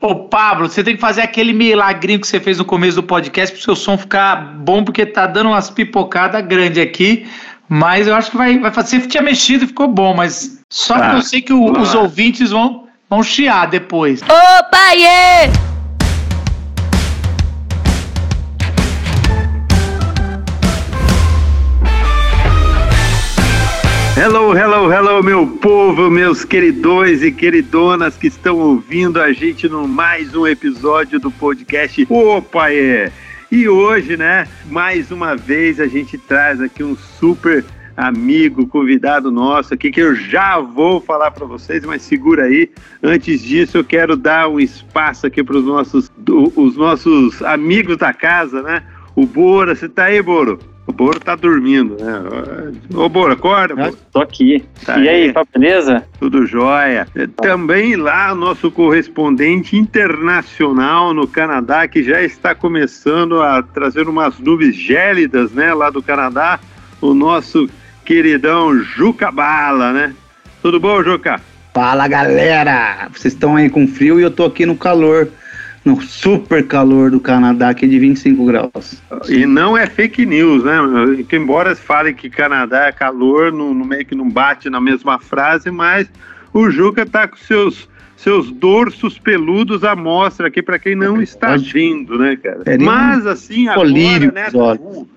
Ô, Pablo, você tem que fazer aquele milagrinho que você fez no começo do podcast pro seu som ficar bom, porque tá dando umas pipocadas grandes aqui. Mas eu acho que vai, vai fazer. Você tinha mexido e ficou bom, mas só ah, que eu sei que o, os ouvintes vão, vão chiar depois. Opa, yeah! Hello, hello, hello, meu povo, meus queridões e queridonas que estão ouvindo a gente no mais um episódio do podcast Opa é! E hoje, né, mais uma vez a gente traz aqui um super amigo, convidado nosso aqui, que eu já vou falar para vocês, mas segura aí. Antes disso, eu quero dar um espaço aqui para os nossos, os nossos amigos da casa, né? O Bora, você tá aí, Boro? O Boro tá dormindo, né? Ô, Boro, acorda, Boro. Tô aqui. Tá e aí, tá beleza? Tudo jóia. Também lá, nosso correspondente internacional no Canadá, que já está começando a trazer umas nuvens gélidas, né, lá do Canadá, o nosso queridão Juca Bala, né? Tudo bom, Juca? Fala, galera! Vocês estão aí com frio e eu tô aqui no calor no super calor do Canadá, que é de 25 graus. E não é fake news, né? Que embora se fale que Canadá é calor, no, no meio que não bate na mesma frase, mas o Juca tá com seus seus dorsos peludos à mostra aqui para quem não está vendo, né, cara? É mas assim agora, né?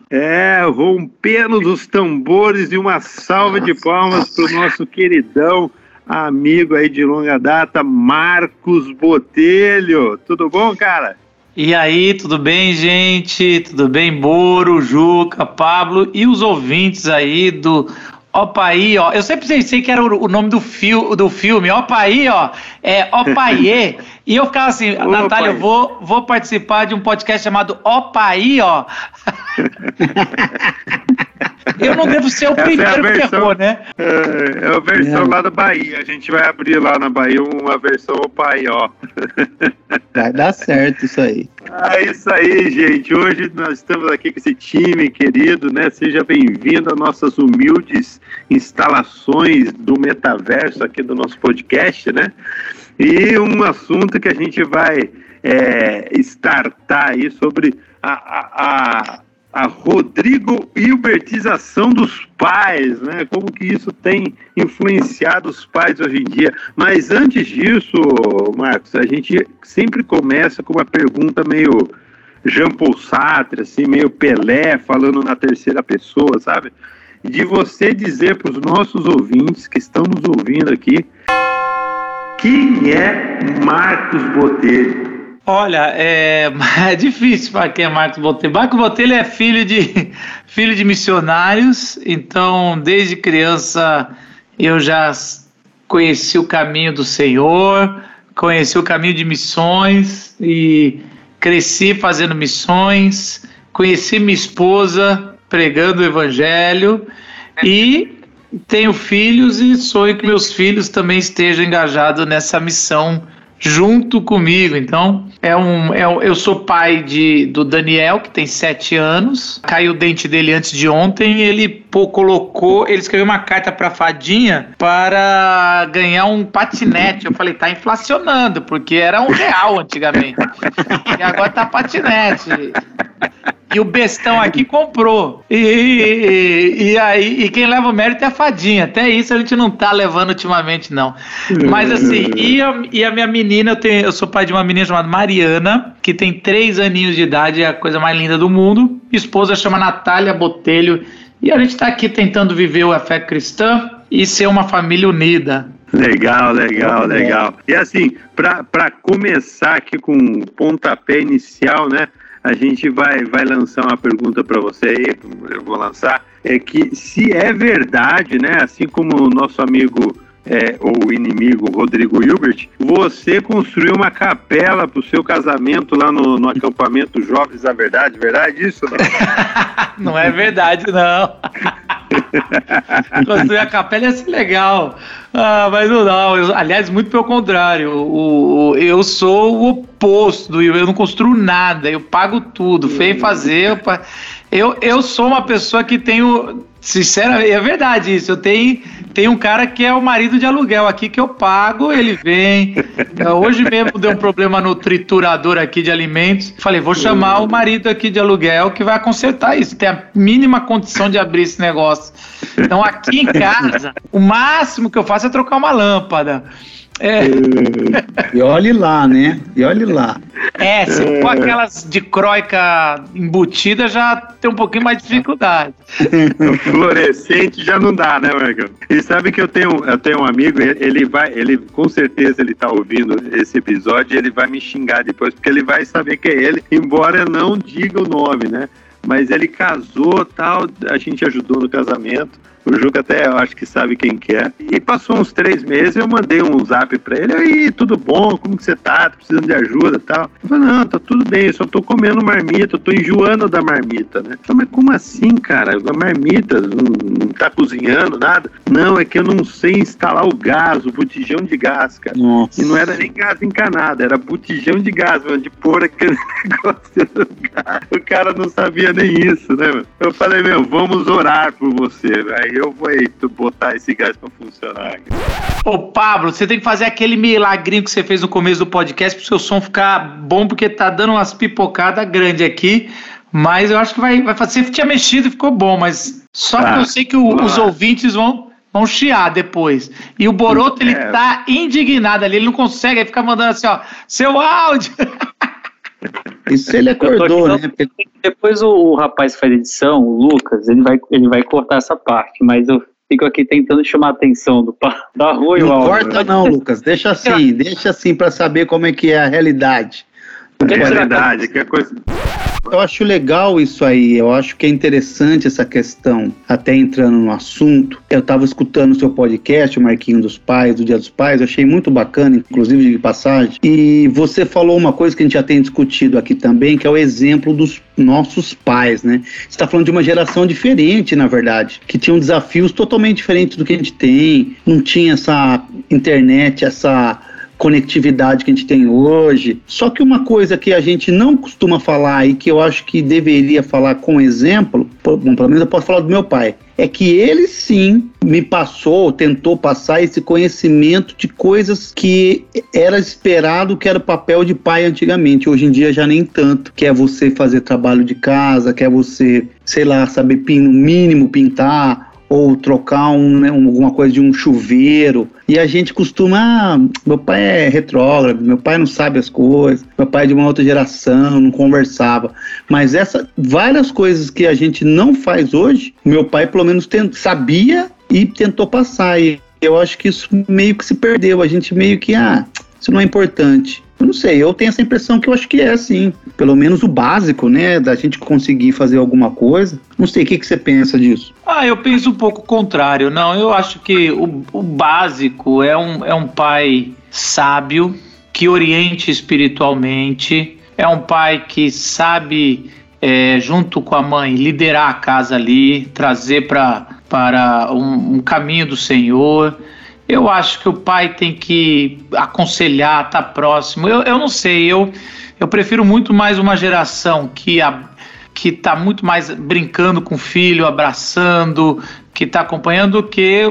É, rompendo dos tambores e uma salva de palmas para o nosso queridão amigo aí de longa data, Marcos Botelho. Tudo bom, cara? E aí, tudo bem, gente? Tudo bem, Boro, Juca, Pablo e os ouvintes aí do Opa aí, ó. Eu sempre pensei que era o, nome do, fio, do filme. Opa aí, ó. É Opaiê. e eu ficava assim, Ô, Natália, eu vou, vou participar de um podcast chamado Opa aí, ó. Eu não devo ser o Essa primeiro é versão, que errou, né? É, é a versão é. lá da Bahia. A gente vai abrir lá na Bahia uma versão opa aí, ó. Vai dar certo isso aí. É isso aí, gente. Hoje nós estamos aqui com esse time querido, né? Seja bem-vindo às nossas humildes instalações do metaverso aqui do nosso podcast, né? E um assunto que a gente vai é, startar aí sobre a, a, a a Rodrigo Hilbertização dos pais, né? Como que isso tem influenciado os pais hoje em dia. Mas antes disso, Marcos, a gente sempre começa com uma pergunta meio Jean Paul Sartre, assim, meio Pelé, falando na terceira pessoa, sabe? De você dizer para os nossos ouvintes que estão nos ouvindo aqui, quem é Marcos Botelho? Olha, é, é difícil para quem é Marcos Botelho. Marcos Botelho é filho de, filho de missionários, então desde criança eu já conheci o caminho do Senhor, conheci o caminho de missões e cresci fazendo missões, conheci minha esposa pregando o evangelho e tenho filhos e sonho que meus filhos também estejam engajados nessa missão junto comigo. Então, é um, é, eu sou pai de, do Daniel, que tem sete anos. Caiu o dente dele antes de ontem. Ele pô, colocou, ele escreveu uma carta para Fadinha para ganhar um patinete. Eu falei, tá inflacionando, porque era um real antigamente. e agora tá patinete. E o bestão aqui comprou. E, e, e, aí, e quem leva o mérito é a fadinha. Até isso a gente não tá levando ultimamente, não. Mas assim, e a, e a minha menina, eu, tenho, eu sou pai de uma menina chamada Mariana, que tem três aninhos de idade, é a coisa mais linda do mundo. Esposa chama Natália Botelho. E a gente está aqui tentando viver a fé cristã e ser uma família unida. Legal, legal, legal. E assim, para começar aqui com um pontapé inicial, né? A gente vai, vai lançar uma pergunta para você aí, eu vou lançar, é que se é verdade, né, assim como o nosso amigo é, ou inimigo Rodrigo Hilbert, você construiu uma capela para o seu casamento lá no, no acampamento Jovens da Verdade, verdade isso? Não, não é verdade, não. Construir a capela ia ser legal. Ah, mas não, não. Eu, aliás, muito pelo contrário. O, o, eu sou o oposto do Will. Eu não construo nada. Eu pago tudo. Feio fazer. Eu, eu, eu sou uma pessoa que tenho. Sinceramente, é verdade isso. Eu tenho, tenho um cara que é o marido de aluguel aqui que eu pago, ele vem. Hoje mesmo deu um problema no triturador aqui de alimentos. Falei, vou chamar o marido aqui de aluguel que vai consertar isso. Tem a mínima condição de abrir esse negócio. Então aqui em casa, o máximo que eu faço é trocar uma lâmpada. É. E olhe lá, né? E olhe lá. É, se for aquelas de croica embutida, já tem um pouquinho mais de dificuldade. Fluorescente já não dá, né, Marcão? E sabe que eu tenho, eu tenho um amigo, ele vai, ele com certeza ele tá ouvindo esse episódio, ele vai me xingar depois, porque ele vai saber que é ele, embora eu não diga o nome, né? Mas ele casou, tal, a gente ajudou no casamento. O Juca até eu acho que sabe quem que é. E passou uns três meses, eu mandei um zap pra ele, aí, tudo bom? Como que você tá? Tô precisando de ajuda e tal. Ele falou, não, tá tudo bem, eu só tô comendo marmita, eu tô enjoando da marmita, né? Eu falei, mas como assim, cara? A marmita, não, não tá cozinhando, nada? Não, é que eu não sei instalar o gás, o botijão de gás, cara. Nossa. E não era nem gás encanado, era botijão de gás, mano, de pôr aquele negócio do gás. O cara não sabia nem isso, né, mano? Eu falei, meu, vamos orar por você, velho eu vou botar esse gás para funcionar. Ô, Pablo, você tem que fazer aquele milagrinho que você fez no começo do podcast pro seu som ficar bom, porque tá dando umas pipocadas grandes aqui. Mas eu acho que vai, vai fazer. Você tinha mexido e ficou bom, mas só ah, que eu sei que o, os ouvintes vão, vão chiar depois. E o Boroto, ele é. tá indignado ali, ele não consegue, ele fica mandando assim, ó, seu áudio. Isso ele acordou, né? Depois o, o rapaz que faz edição, o Lucas, ele vai, ele vai cortar essa parte, mas eu fico aqui tentando chamar a atenção do da rua e o Não corta não, Lucas, deixa assim, deixa assim para saber como é que é a realidade. É a realidade, que é coisa eu acho legal isso aí, eu acho que é interessante essa questão, até entrando no assunto. Eu estava escutando o seu podcast, o Marquinho dos Pais, do Dia dos Pais, achei muito bacana, inclusive de passagem. E você falou uma coisa que a gente já tem discutido aqui também, que é o exemplo dos nossos pais, né? Você está falando de uma geração diferente, na verdade, que tinham desafios totalmente diferentes do que a gente tem, não tinha essa internet, essa conectividade que a gente tem hoje. Só que uma coisa que a gente não costuma falar e que eu acho que deveria falar com exemplo, bom, pelo menos eu posso falar do meu pai, é que ele sim me passou, tentou passar esse conhecimento de coisas que era esperado que era o papel de pai antigamente. Hoje em dia já nem tanto. Que é você fazer trabalho de casa, que é você, sei lá, saber no mínimo pintar, ou trocar um, né, alguma coisa de um chuveiro. E a gente costuma, ah, meu pai é retrógrado, meu pai não sabe as coisas, meu pai é de uma outra geração, não conversava. Mas essa várias coisas que a gente não faz hoje, meu pai pelo menos tent, sabia e tentou passar. E eu acho que isso meio que se perdeu. A gente meio que, ah, isso não é importante. Não sei, eu tenho essa impressão que eu acho que é assim. Pelo menos o básico, né? Da gente conseguir fazer alguma coisa. Não sei, o que, que você pensa disso? Ah, eu penso um pouco o contrário. Não, eu acho que o, o básico é um, é um pai sábio, que oriente espiritualmente, é um pai que sabe, é, junto com a mãe, liderar a casa ali, trazer pra, para um, um caminho do Senhor. Eu acho que o pai tem que aconselhar, tá próximo. Eu, eu não sei, eu, eu prefiro muito mais uma geração que a, que está muito mais brincando com o filho, abraçando, que está acompanhando, do que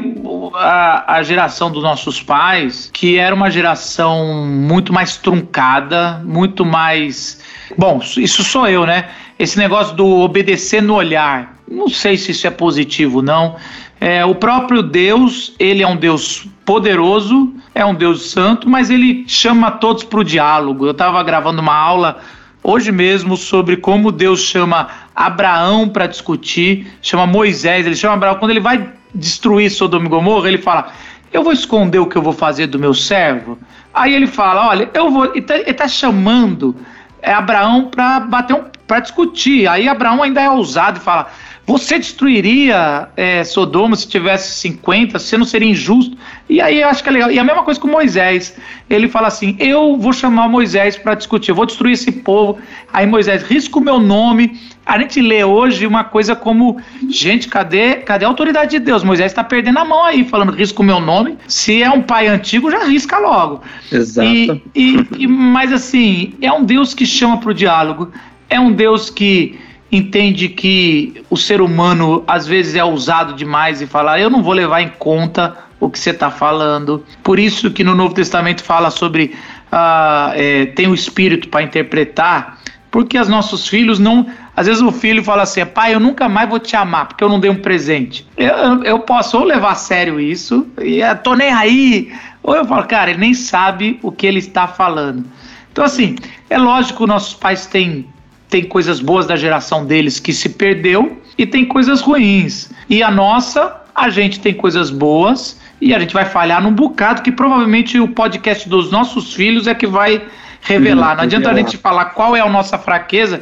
a, a, geração dos nossos pais, que era uma geração muito mais truncada, muito mais. Bom, isso sou eu, né? Esse negócio do obedecer no olhar. Não sei se isso é positivo, não. É, o próprio Deus, ele é um Deus poderoso, é um Deus santo, mas ele chama todos para o diálogo. Eu estava gravando uma aula hoje mesmo sobre como Deus chama Abraão para discutir, chama Moisés, ele chama Abraão. Quando ele vai destruir Sodoma e Gomorra, ele fala: Eu vou esconder o que eu vou fazer do meu servo. Aí ele fala: Olha, eu vou. Ele está tá chamando é, Abraão para bater um, para discutir. Aí Abraão ainda é ousado e fala Você destruiria é, Sodoma se tivesse 50? Você não seria injusto? E aí eu acho que é legal. E a mesma coisa com Moisés. Ele fala assim: Eu vou chamar Moisés para discutir, eu vou destruir esse povo. Aí Moisés risca o meu nome. A gente lê hoje uma coisa como: Gente, cadê, cadê a autoridade de Deus? Moisés está perdendo a mão aí, falando risca o meu nome. Se é um pai antigo, já risca logo. Exato. E, e, e, mas assim, é um Deus que chama para o diálogo. É um Deus que entende que o ser humano às vezes é ousado demais e fala, eu não vou levar em conta o que você está falando. Por isso que no Novo Testamento fala sobre uh, é, tem o Espírito para interpretar, porque os nossos filhos não. Às vezes o filho fala assim, pai, eu nunca mais vou te amar porque eu não dei um presente. Eu, eu posso ou levar a sério isso, e eu tô nem aí, ou eu falo, cara, ele nem sabe o que ele está falando. Então, assim, é lógico que nossos pais têm tem coisas boas da geração deles que se perdeu e tem coisas ruins. E a nossa, a gente tem coisas boas e a gente vai falhar num bocado que provavelmente o podcast dos nossos filhos é que vai revelar. Não adianta a gente falar qual é a nossa fraqueza,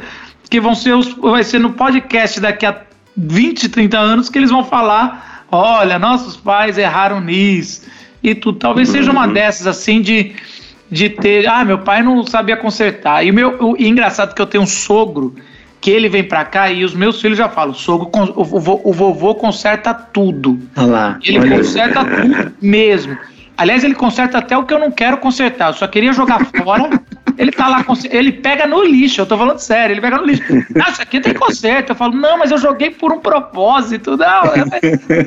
que vão ser os, vai ser no podcast daqui a 20, 30 anos que eles vão falar: olha, nossos pais erraram nisso. E tu talvez seja uma uhum. dessas assim de de ter, ah, meu pai não sabia consertar. E o meu, o, e engraçado que eu tenho um sogro que ele vem pra cá e os meus filhos já falam, sogro, o, o, o vovô conserta tudo. Olha lá, ele conserta tudo mesmo. Aliás, ele conserta até o que eu não quero consertar. Eu só queria jogar fora. Ele tá lá, ele pega no lixo. Eu tô falando sério, ele pega no lixo. Ah, isso aqui tem conserto. Eu falo, não, mas eu joguei por um propósito. Não,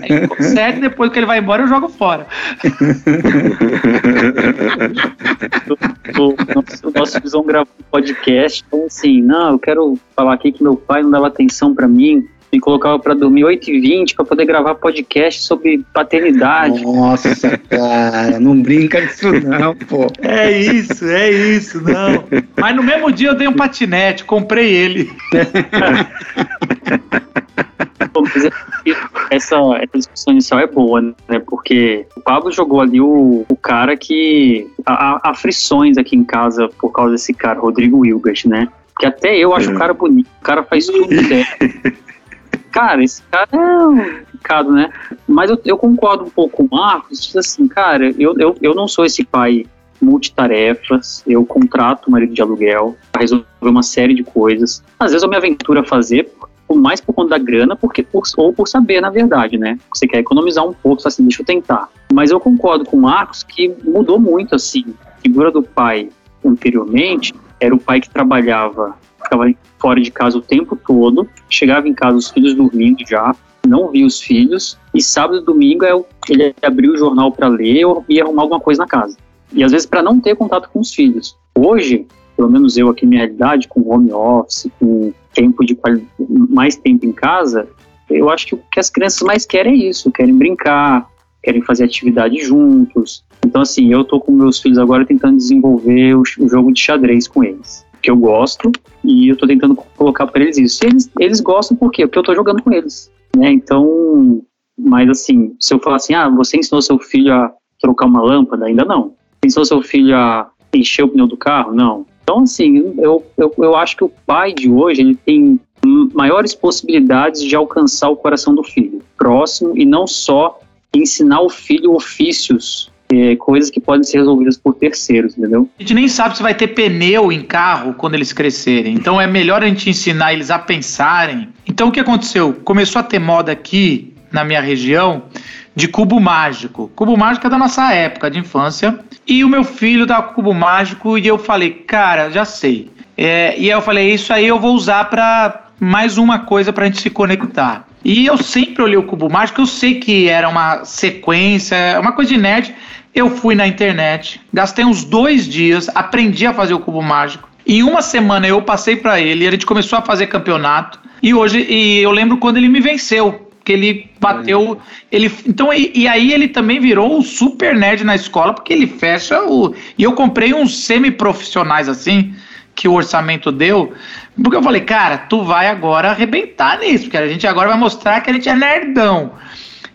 aí conserta e depois que ele vai embora eu jogo fora. o, nosso visão gravou um podcast, então assim, não, eu quero falar aqui que meu pai não dava atenção para mim me colocava para dormir 8h20 para poder gravar podcast sobre paternidade. Nossa, cara, não brinca disso não, pô. É isso, é isso, não. Mas no mesmo dia eu dei um patinete, comprei ele. essa, essa discussão inicial é boa, né? Porque o Pablo jogou ali o, o cara que. Há aflições aqui em casa por causa desse cara, Rodrigo Wilgert, né? Que até eu acho o cara bonito. O cara faz tudo dele. Cara, esse cara é pecado, né? Mas eu, eu, concordo um pouco com o Marcos, assim, cara, eu, eu, eu não sou esse pai multitarefas, eu contrato o marido de aluguel para resolver uma série de coisas. Às vezes eu me aventuro a fazer, mais por conta da grana, porque por, ou por saber, na verdade, né? Você quer economizar um pouco, assim, deixa eu tentar. Mas eu concordo com o Marcos que mudou muito, assim. A figura do pai anteriormente era o pai que trabalhava ficava fora de casa o tempo todo, chegava em casa os filhos dormindo já, não via os filhos, e sábado e domingo é ele abria o jornal para ler ou ia arrumar alguma coisa na casa. E às vezes para não ter contato com os filhos. Hoje, pelo menos eu aqui na minha realidade, com home office, com tempo de mais tempo em casa, eu acho que o que as crianças mais querem é isso, querem brincar, querem fazer atividade juntos. Então, assim, eu tô com meus filhos agora tentando desenvolver o, o jogo de xadrez com eles que eu gosto e eu tô tentando colocar para eles isso. eles, eles gostam por quê? Porque eu tô jogando com eles, né? Então, mas assim, se eu falar assim, ah, você ensinou seu filho a trocar uma lâmpada? Ainda não. Ensinou seu filho a encher o pneu do carro? Não. Então, assim, eu, eu, eu acho que o pai de hoje, ele tem maiores possibilidades de alcançar o coração do filho, próximo, e não só ensinar o filho ofícios é, coisas que podem ser resolvidas por terceiros, entendeu? A gente nem sabe se vai ter pneu em carro quando eles crescerem. Então é melhor a gente ensinar eles a pensarem. Então o que aconteceu? Começou a ter moda aqui na minha região de cubo mágico. Cubo mágico é da nossa época de infância. E o meu filho dá cubo mágico e eu falei, cara, já sei. É, e aí eu falei, isso aí eu vou usar para mais uma coisa para a gente se conectar. E eu sempre olhei o cubo mágico, eu sei que era uma sequência, uma coisa de nerd, eu fui na internet, gastei uns dois dias, aprendi a fazer o cubo mágico. Em uma semana eu passei para ele, a gente começou a fazer campeonato. E hoje, e eu lembro quando ele me venceu, que ele bateu, ele então e, e, aí ele também virou um super nerd na escola porque ele fecha o e eu comprei uns semi profissionais assim que o orçamento deu, porque eu falei, cara, tu vai agora arrebentar nisso, porque a gente agora vai mostrar que a gente é nerdão.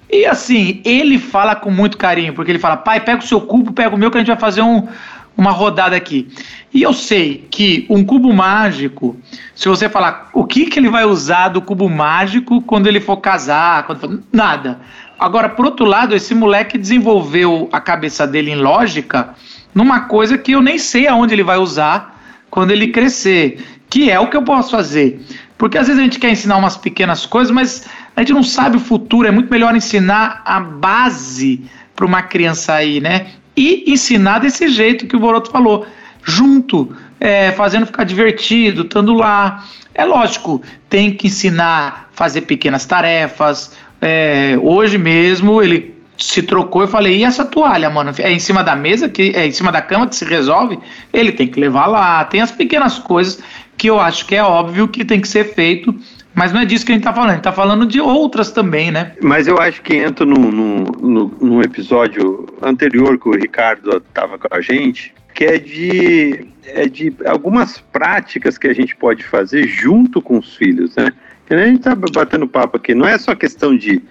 E assim, ele fala com muito carinho, porque ele fala: pai, pega o seu cubo, pega o meu, que a gente vai fazer um, uma rodada aqui. E eu sei que um cubo mágico, se você falar o que, que ele vai usar do cubo mágico quando ele for casar, quando nada. Agora, por outro lado, esse moleque desenvolveu a cabeça dele em lógica numa coisa que eu nem sei aonde ele vai usar quando ele crescer, que é o que eu posso fazer. Porque às vezes a gente quer ensinar umas pequenas coisas, mas a gente não sabe o futuro, é muito melhor ensinar a base para uma criança aí, né? E ensinar desse jeito que o Boroto falou, junto, é, fazendo ficar divertido, estando lá. É lógico, tem que ensinar, fazer pequenas tarefas. É, hoje mesmo ele se trocou, eu falei, e essa toalha, mano? É em cima da mesa, que é em cima da cama que se resolve? Ele tem que levar lá. Tem as pequenas coisas que eu acho que é óbvio que tem que ser feito, mas não é disso que a gente está falando, a gente está falando de outras também, né? Mas eu acho que entra no episódio anterior que o Ricardo estava com a gente, que é de, é de algumas práticas que a gente pode fazer junto com os filhos, né? a gente está batendo papo aqui, não é só questão de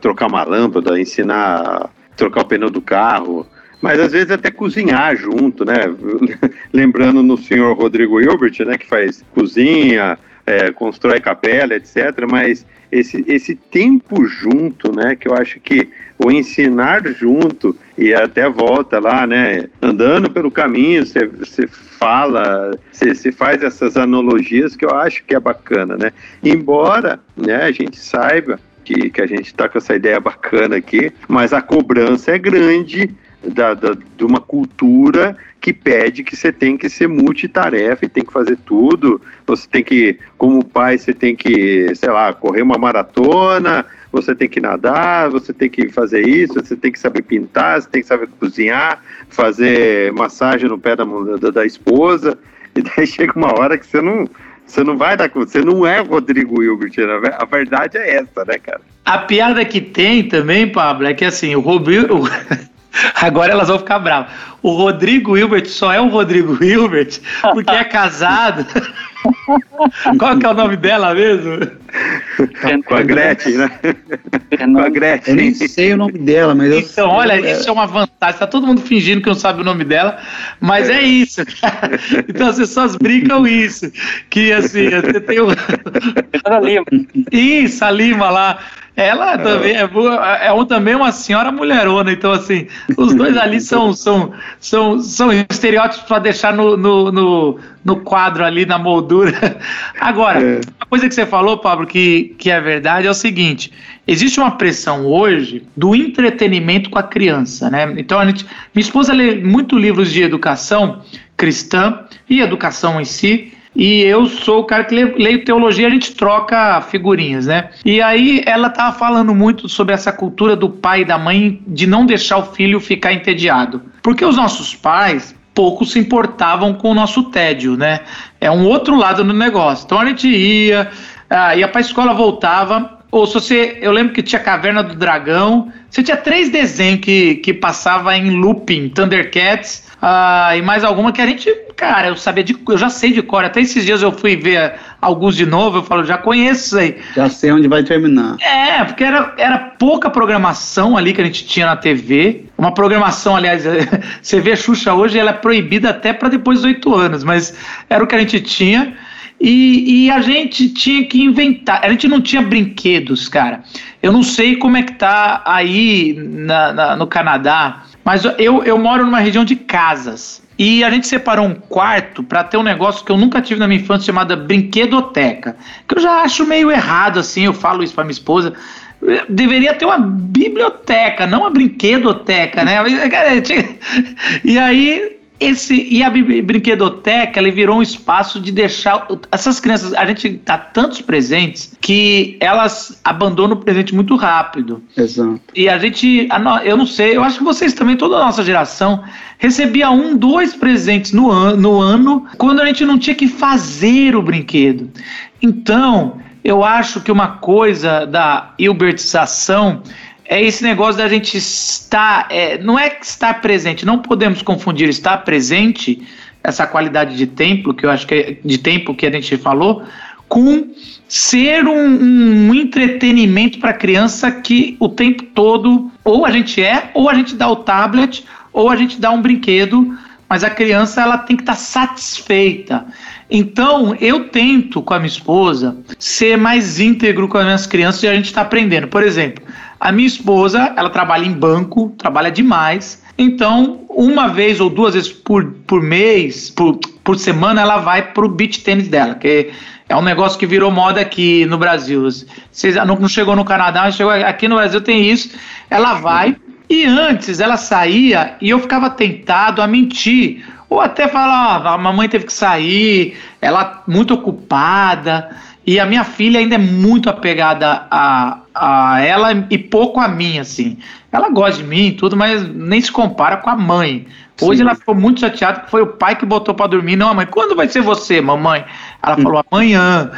trocar uma lâmpada, ensinar trocar o pneu do carro, mas às vezes até cozinhar junto, né? Lembrando no senhor Rodrigo Hilbert, né, que faz cozinha, é, constrói capela, etc. Mas esse, esse tempo junto, né, que eu acho que o ensinar junto e até volta lá, né, andando pelo caminho, você fala, você faz essas analogias que eu acho que é bacana, né? Embora, né, a gente saiba que, que a gente está com essa ideia bacana aqui, mas a cobrança é grande da, da, de uma cultura que pede que você tem que ser multitarefa e tem que fazer tudo. Você tem que, como pai, você tem que, sei lá, correr uma maratona, você tem que nadar, você tem que fazer isso, você tem que saber pintar, você tem que saber cozinhar, fazer massagem no pé da, da, da esposa. E daí chega uma hora que você não, você não vai dar conta, você não é Rodrigo Hilbert, né? a verdade é essa, né, cara? A piada que tem também, Pablo, é que assim, o Rodrigo, Agora elas vão ficar bravas. O Rodrigo Hilbert só é o Rodrigo Hilbert porque é casado. Qual que é o nome dela mesmo? Com a Gretchen, né? Com a Gretchen. Eu nem sei o nome dela, mas Então, eu... olha, isso é uma vantagem. Tá todo mundo fingindo que não sabe o nome dela, mas é, é isso. Então, as pessoas brincam isso. Que assim, você tem o. Isso, a Lima lá. Ela também é, é, é um, também uma senhora mulherona, então assim, os dois ali são, são, são, são estereótipos para deixar no, no, no, no, quadro ali, na moldura. Agora, é. uma coisa que você falou, Pablo, que, que é verdade, é o seguinte: existe uma pressão hoje do entretenimento com a criança, né? Então a gente. Minha esposa lê muito livros de educação cristã e educação em si. E eu sou o cara que leio teologia, a gente troca figurinhas, né? E aí ela tava falando muito sobre essa cultura do pai e da mãe de não deixar o filho ficar entediado. Porque os nossos pais pouco se importavam com o nosso tédio, né? É um outro lado do negócio. Então a gente ia, uh, ia pra escola, voltava, ou se você. Eu lembro que tinha Caverna do Dragão. Você tinha três desenhos que, que passava em looping, Thundercats, uh, e mais alguma que a gente. Cara, eu sabia de. Eu já sei de cor. Até esses dias eu fui ver alguns de novo, eu falo, já conheço isso aí. Já sei onde vai terminar. É, porque era, era pouca programação ali que a gente tinha na TV. Uma programação, aliás, você vê a Xuxa hoje, ela é proibida até para depois dos oito anos, mas era o que a gente tinha. E, e, a gente tinha que inventar. A gente não tinha brinquedos, cara. Eu não sei como é que tá aí na, na, no Canadá, mas eu, eu moro numa região de casas. E a gente separou um quarto para ter um negócio que eu nunca tive na minha infância chamada brinquedoteca. Que eu já acho meio errado assim, eu falo isso para minha esposa. Deveria ter uma biblioteca, não uma brinquedoteca, né? E aí esse e a brinquedoteca ele virou um espaço de deixar essas crianças a gente dá tantos presentes que elas abandonam o presente muito rápido. Exato. E a gente eu não sei eu acho que vocês também toda a nossa geração recebia um dois presentes no ano no ano quando a gente não tinha que fazer o brinquedo. Então eu acho que uma coisa da hilbertização é esse negócio da gente estar, é, não é estar presente, não podemos confundir estar presente, essa qualidade de tempo que eu acho que é, de tempo que a gente falou, com ser um, um entretenimento para a criança que o tempo todo ou a gente é, ou a gente dá o tablet, ou a gente dá um brinquedo mas a criança ela tem que estar tá satisfeita. Então, eu tento com a minha esposa ser mais íntegro com as minhas crianças e a gente está aprendendo. Por exemplo, a minha esposa, ela trabalha em banco, trabalha demais. Então, uma vez ou duas vezes por, por mês, por, por semana, ela vai para o beach tênis dela, que é um negócio que virou moda aqui no Brasil. Vocês não, não chegou no Canadá, mas chegou aqui no Brasil tem isso. Ela vai e antes ela saía e eu ficava tentado a mentir ou até falar, ah, a mamãe teve que sair, ela muito ocupada, e a minha filha ainda é muito apegada a, a ela e pouco a mim, assim. Ela gosta de mim e tudo, mas nem se compara com a mãe. Hoje Sim. ela ficou muito chateada que foi o pai que botou para dormir. Não, mãe, quando vai ser você, mamãe? Ela hum. falou amanhã.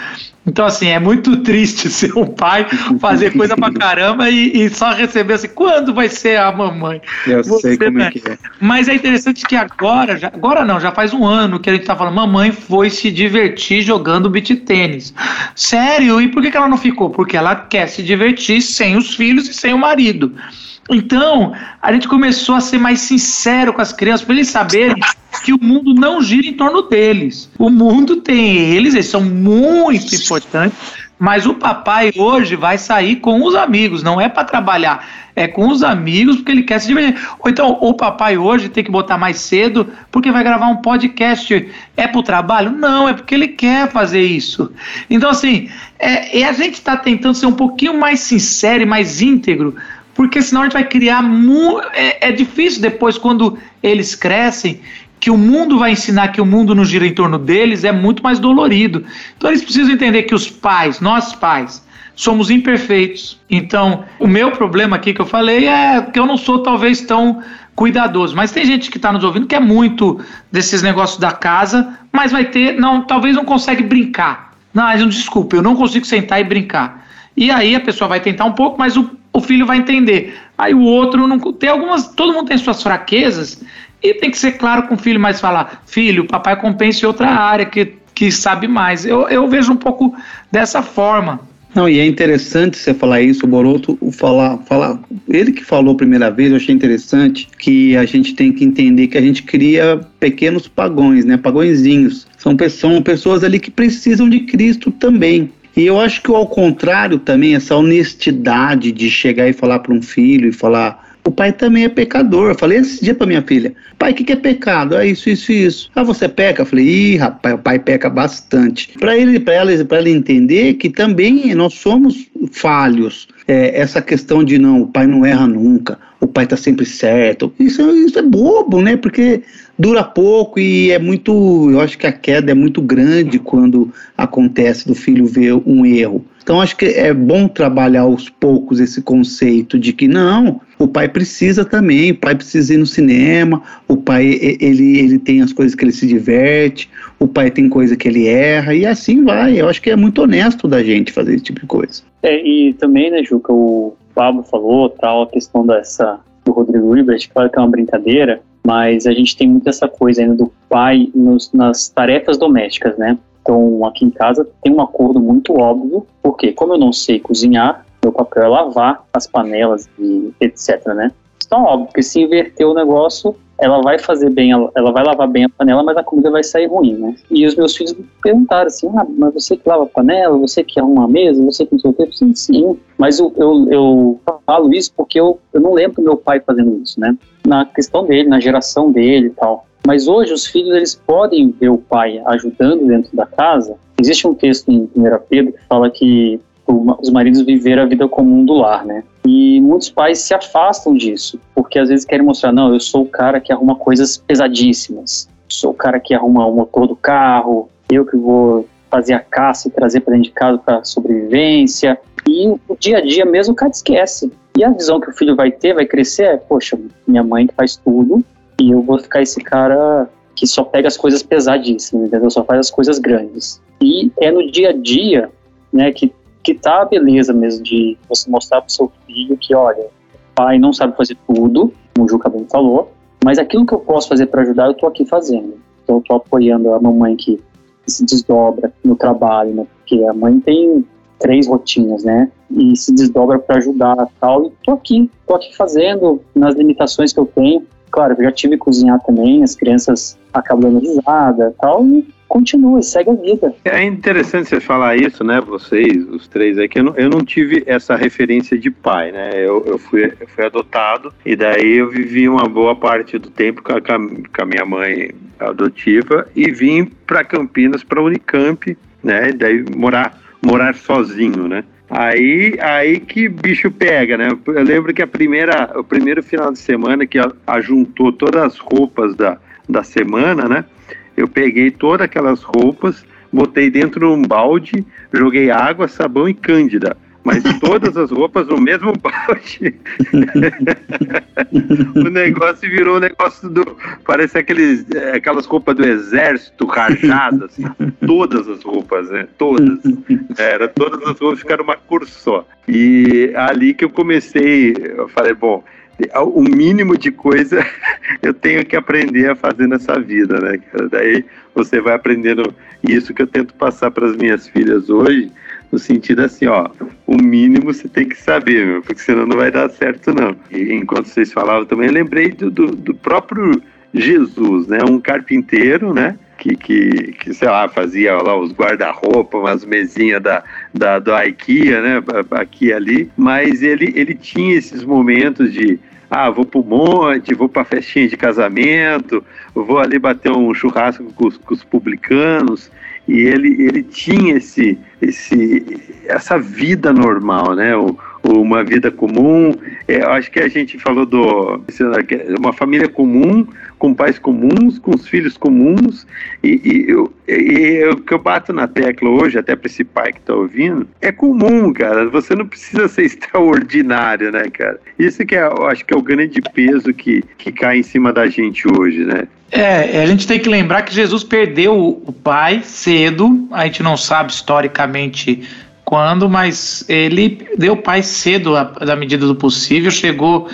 Então, assim, é muito triste ser um pai, fazer coisa pra caramba e, e, só receber assim, quando vai ser a mamãe? Eu Você, sei como é que é. Mas é interessante que agora, já, agora não, já faz um ano que a gente tá falando, mamãe foi se divertir jogando beat tênis. Sério? E por que, que ela não ficou? Porque ela quer se divertir sem os filhos e sem o marido. Então, a gente começou a ser mais sincero com as crianças, para eles saberem que o mundo não gira em torno deles. O mundo tem eles, eles são muito importantes, mas o papai hoje vai sair com os amigos, não é para trabalhar, é com os amigos porque ele quer se divertir. Ou então, o papai hoje tem que botar mais cedo porque vai gravar um podcast. É para o trabalho? Não, é porque ele quer fazer isso. Então, assim, é, a gente está tentando ser um pouquinho mais sincero e mais íntegro porque senão a gente vai criar. É, é difícil depois, quando eles crescem, que o mundo vai ensinar que o mundo não gira em torno deles, é muito mais dolorido. Então eles precisam entender que os pais, nós pais, somos imperfeitos. Então, o meu problema aqui que eu falei é que eu não sou talvez tão cuidadoso. Mas tem gente que está nos ouvindo que é muito desses negócios da casa, mas vai ter, não, talvez não consegue brincar. Não, desculpa, eu não consigo sentar e brincar. E aí a pessoa vai tentar um pouco, mas o o filho vai entender. Aí o outro não tem algumas, todo mundo tem suas fraquezas e tem que ser claro com o filho, mas falar, filho, papai compensa em outra área que, que sabe mais. Eu, eu vejo um pouco dessa forma. Não, e é interessante você falar isso, o Boroto falar, falar, ele que falou a primeira vez, eu achei interessante que a gente tem que entender que a gente cria pequenos pagões, né, pagõezinhos. São, são pessoas ali que precisam de Cristo também. E eu acho que ao contrário também, essa honestidade de chegar e falar para um filho e falar. O pai também é pecador. Eu falei esse dia para minha filha: pai, o que, que, é pecado? É isso, isso, isso. Ah, você peca? Eu falei: ih, rapaz, o pai peca bastante. Para ele, para ela, para ela entender que também nós somos falhos. É, essa questão de não, o pai não erra nunca, o pai está sempre certo. Isso, isso é bobo, né? Porque dura pouco e é muito. Eu acho que a queda é muito grande quando acontece do filho ver um erro. Então acho que é bom trabalhar aos poucos esse conceito de que não, o pai precisa também, o pai precisa ir no cinema, o pai ele, ele tem as coisas que ele se diverte, o pai tem coisa que ele erra e assim vai. Eu acho que é muito honesto da gente fazer esse tipo de coisa. É, e também, né, Juca, o Pablo falou, tal, a questão dessa do Rodrigo Hilbert, claro que é uma brincadeira, mas a gente tem muito essa coisa ainda do pai nos, nas tarefas domésticas, né? Então, aqui em casa tem um acordo muito óbvio, porque como eu não sei cozinhar, meu papel é lavar as panelas e etc, né? Então, óbvio que se inverter o negócio, ela vai fazer bem, ela vai lavar bem a panela, mas a comida vai sair ruim, né? E os meus filhos me perguntaram assim, ah, mas você que lava a panela, você que arruma a mesa, você que não sei o quê? Sim, sim. Mas eu, eu, eu falo isso porque eu, eu não lembro meu pai fazendo isso, né? Na questão dele, na geração dele e tal. Mas hoje os filhos eles podem ver o pai ajudando dentro da casa. Existe um texto em 1 Pedro que fala que os maridos viveram a vida comum do lar, né? E muitos pais se afastam disso, porque às vezes querem mostrar, não, eu sou o cara que arruma coisas pesadíssimas, sou o cara que arruma o motor do carro, eu que vou fazer a caça e trazer para dentro de casa para sobrevivência. E o dia a dia mesmo o cara esquece. E a visão que o filho vai ter, vai crescer, é, poxa, minha mãe que faz tudo, e eu vou ficar esse cara que só pega as coisas pesadíssimas, entendeu? Só faz as coisas grandes. E é no dia a dia, né, que que tá a beleza mesmo de você mostrar pro seu filho que, olha, pai não sabe fazer tudo, como o Juca bem falou, mas aquilo que eu posso fazer para ajudar, eu tô aqui fazendo. Então, eu tô apoiando a mamãe que se desdobra no trabalho, né? Porque a mãe tem três rotinas, né? E se desdobra para ajudar tal. E tô aqui, tô aqui fazendo nas limitações que eu tenho. claro, eu já tive que cozinhar também, as crianças acabam dando risada tal, e continua, segue a vida. É interessante você falar isso, né, vocês, os três aí, que eu não, eu não tive essa referência de pai, né, eu, eu, fui, eu fui adotado e daí eu vivi uma boa parte do tempo com a, com a minha mãe adotiva e vim para Campinas, para Unicamp, né, e daí morar, morar sozinho, né. Aí, aí que bicho pega, né? Eu lembro que a primeira, o primeiro final de semana que ajuntou todas as roupas da, da semana, né? Eu peguei todas aquelas roupas, botei dentro de um balde, joguei água, sabão e cândida. Mas todas as roupas no mesmo balde. o negócio virou um negócio do. Parece aqueles, é, aquelas roupas do exército rajadas. Assim, todas as roupas, né? Todas. Era, todas as roupas ficaram uma cor só. E ali que eu comecei, eu falei, bom, o mínimo de coisa eu tenho que aprender a fazer nessa vida, né? Daí você vai aprendendo isso que eu tento passar para as minhas filhas hoje, no sentido assim, ó, o mínimo você tem que saber, meu, porque senão não vai dar certo não. E enquanto vocês falavam também, eu lembrei do, do, próprio Jesus, né? Um carpinteiro, né? Que, que, que, sei lá, fazia lá os guarda-roupa, umas mesinhas da, da, do IKEA, né, aqui e ali, mas ele, ele tinha esses momentos de, ah, vou pro monte, vou pra festinha de casamento, vou ali bater um churrasco com os, com os publicanos, e ele, ele tinha esse, esse, essa vida normal, né, o, uma vida comum. É, acho que a gente falou do uma família comum, com pais comuns, com os filhos comuns. E, e, eu, e o que eu bato na tecla hoje, até para esse pai que está ouvindo, é comum, cara. Você não precisa ser extraordinário, né, cara? Isso que é, eu acho que é o grande peso que, que cai em cima da gente hoje, né? É, a gente tem que lembrar que Jesus perdeu o pai cedo, a gente não sabe historicamente quando, mas ele deu pai cedo, da medida do possível, chegou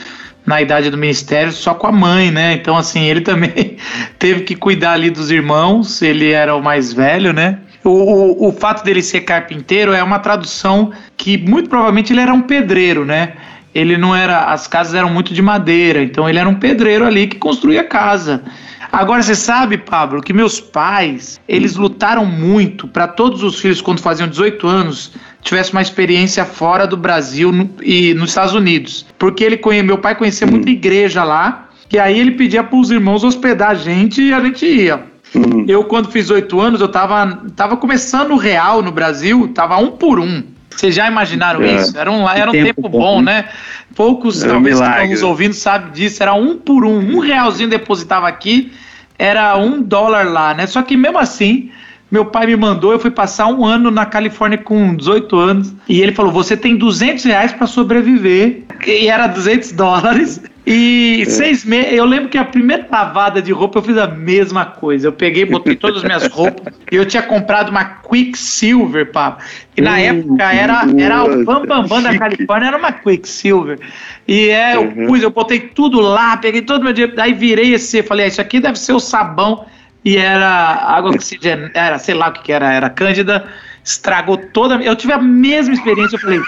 na idade do ministério só com a mãe, né? Então, assim, ele também teve que cuidar ali dos irmãos, ele era o mais velho, né? O, o, o, fato dele ser carpinteiro é uma tradução que muito provavelmente ele era um pedreiro, né? Ele não era. As casas eram muito de madeira, então ele era um pedreiro ali que construía casa. Agora você sabe, Pablo, que meus pais, eles lutaram muito para todos os filhos quando faziam 18 anos tivesse uma experiência fora do Brasil no, e nos Estados Unidos. Porque ele conhe, meu pai conhecia hum. muita igreja lá, e aí ele pedia para os irmãos hospedar a gente e a gente ia. Hum. Eu, quando fiz oito anos, eu tava, tava começando o real no Brasil, tava um por um. Vocês já imaginaram é. isso? Era um, era um tempo, tempo bom, né? Poucos era talvez um que estão nos ouvindo sabem disso. Era um por um. Um realzinho depositava aqui, era um dólar lá, né? Só que mesmo assim, meu pai me mandou, eu fui passar um ano na Califórnia com 18 anos e ele falou: Você tem 200 reais para sobreviver. E era 200 dólares. E é. seis meses, eu lembro que a primeira lavada de roupa eu fiz a mesma coisa. Eu peguei, botei todas as minhas roupas e eu tinha comprado uma Quicksilver, papo. E na uh, época era, era o Bam Bam Bam da Califórnia, era uma Quicksilver. E é, eu uhum. pus, eu botei tudo lá, peguei todo o meu dinheiro, aí virei esse, falei, ah, isso aqui deve ser o sabão e era água oxigenada, era, sei lá o que, que era, era cândida, estragou toda. Eu tive a mesma experiência, eu falei,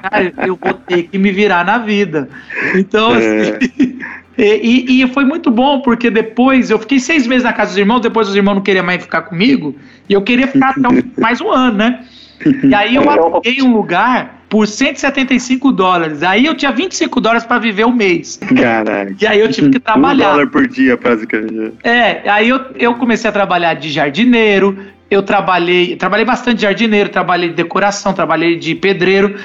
cara, eu vou ter que me virar na vida. Então, é. assim. E, e, foi muito bom, porque depois eu fiquei seis meses na casa dos irmãos, depois os irmãos não queriam mais ficar comigo, e eu queria ficar até mais um ano, né? E aí eu aluguei um lugar por 175 dólares. Aí eu tinha 25 dólares para viver o um mês. Caralho. E aí eu tive que trabalhar. Um dólar por dia, basicamente. É, aí eu, eu comecei a trabalhar de jardineiro, eu trabalhei, trabalhei bastante de jardineiro, trabalhei de decoração, trabalhei de pedreiro.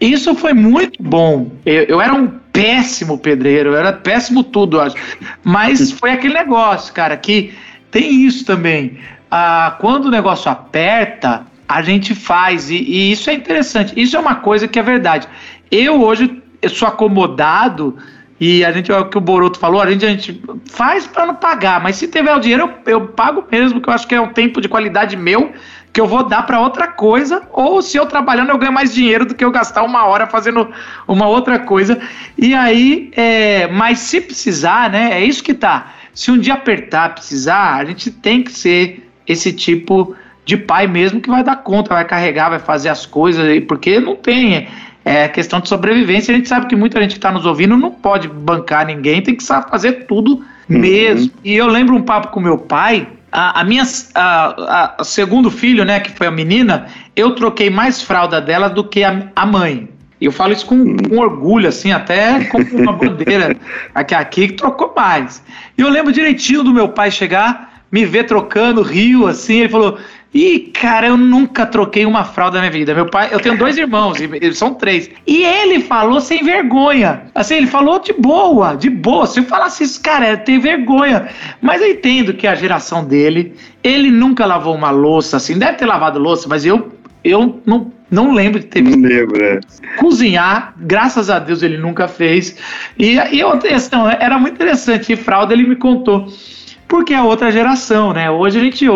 Isso foi muito bom. Eu, eu era um péssimo pedreiro, eu era péssimo tudo, acho. Mas foi aquele negócio, cara, que tem isso também. Ah, quando o negócio aperta, a gente faz, e, e, isso é interessante. Isso é uma coisa que é verdade. Eu hoje eu sou acomodado, e a gente, é o que o Boroto falou, a gente, a gente faz para não pagar, mas se tiver o dinheiro, eu, eu pago mesmo, que eu acho que é um tempo de qualidade meu, que eu vou dar para outra coisa, ou se eu trabalhando eu ganho mais dinheiro do que eu gastar uma hora fazendo uma outra coisa. E aí, é, mas se precisar, né, é isso que tá. Se um dia apertar, precisar, a gente tem que ser esse tipo de pai mesmo que vai dar conta, vai carregar, vai fazer as coisas, porque não tem. É, é questão de sobrevivência. A gente sabe que muita gente que está nos ouvindo não pode bancar ninguém, tem que saber fazer tudo uhum. mesmo. E eu lembro um papo com meu pai. A, a minha a, a, segundo filho, né, que foi a menina, eu troquei mais fralda dela do que a, a mãe. E eu falo isso com, com, orgulho, assim, até com uma bandeira aqui, aqui que trocou mais. E eu lembro direitinho do meu pai chegar, me ver trocando, rio, assim, ele falou: Ih, cara, eu nunca troquei uma fralda na minha vida. Meu pai, eu tenho dois irmãos, eles são três. E ele falou sem vergonha. Assim, ele falou de boa, de boa. Se eu falasse isso, cara, é ter vergonha. Mas eu entendo que a geração dele, ele nunca lavou uma louça, assim, deve ter lavado louça, mas eu, eu não não lembro de ter visto. Não lembro, é. Cozinhar, graças a Deus ele nunca fez. E, e outra questão, era muito interessante. E fralda ele me contou porque é outra geração, né? Hoje a gente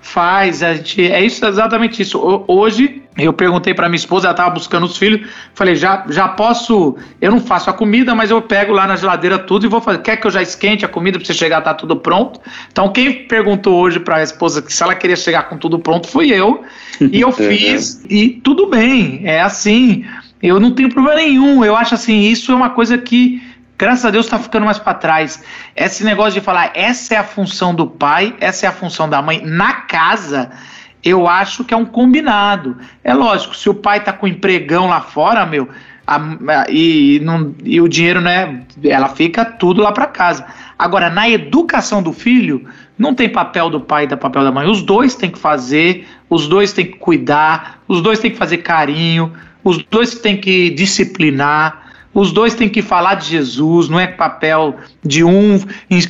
faz, a gente é isso exatamente isso. Hoje eu perguntei para minha esposa, ela estava buscando os filhos, falei já já posso, eu não faço a comida, mas eu pego lá na geladeira tudo e vou fazer. Quer que eu já esquente a comida para você chegar tá tudo pronto? Então quem perguntou hoje para a esposa se ela queria chegar com tudo pronto fui eu e eu fiz e tudo bem, é assim. Eu não tenho problema nenhum. Eu acho assim isso é uma coisa que graças a Deus está ficando mais para trás. Esse negócio de falar, essa é a função do pai, essa é a função da mãe na casa, eu acho que é um combinado. É lógico, se o pai tá com empregão lá fora, meu, a, a, e, não, e o dinheiro, né, ela fica tudo lá para casa. Agora, na educação do filho, não tem papel do pai e da papel da mãe. Os dois têm que fazer, os dois têm que cuidar, os dois têm que fazer carinho, os dois têm que disciplinar. Os dois têm que falar de Jesus, não é papel de um.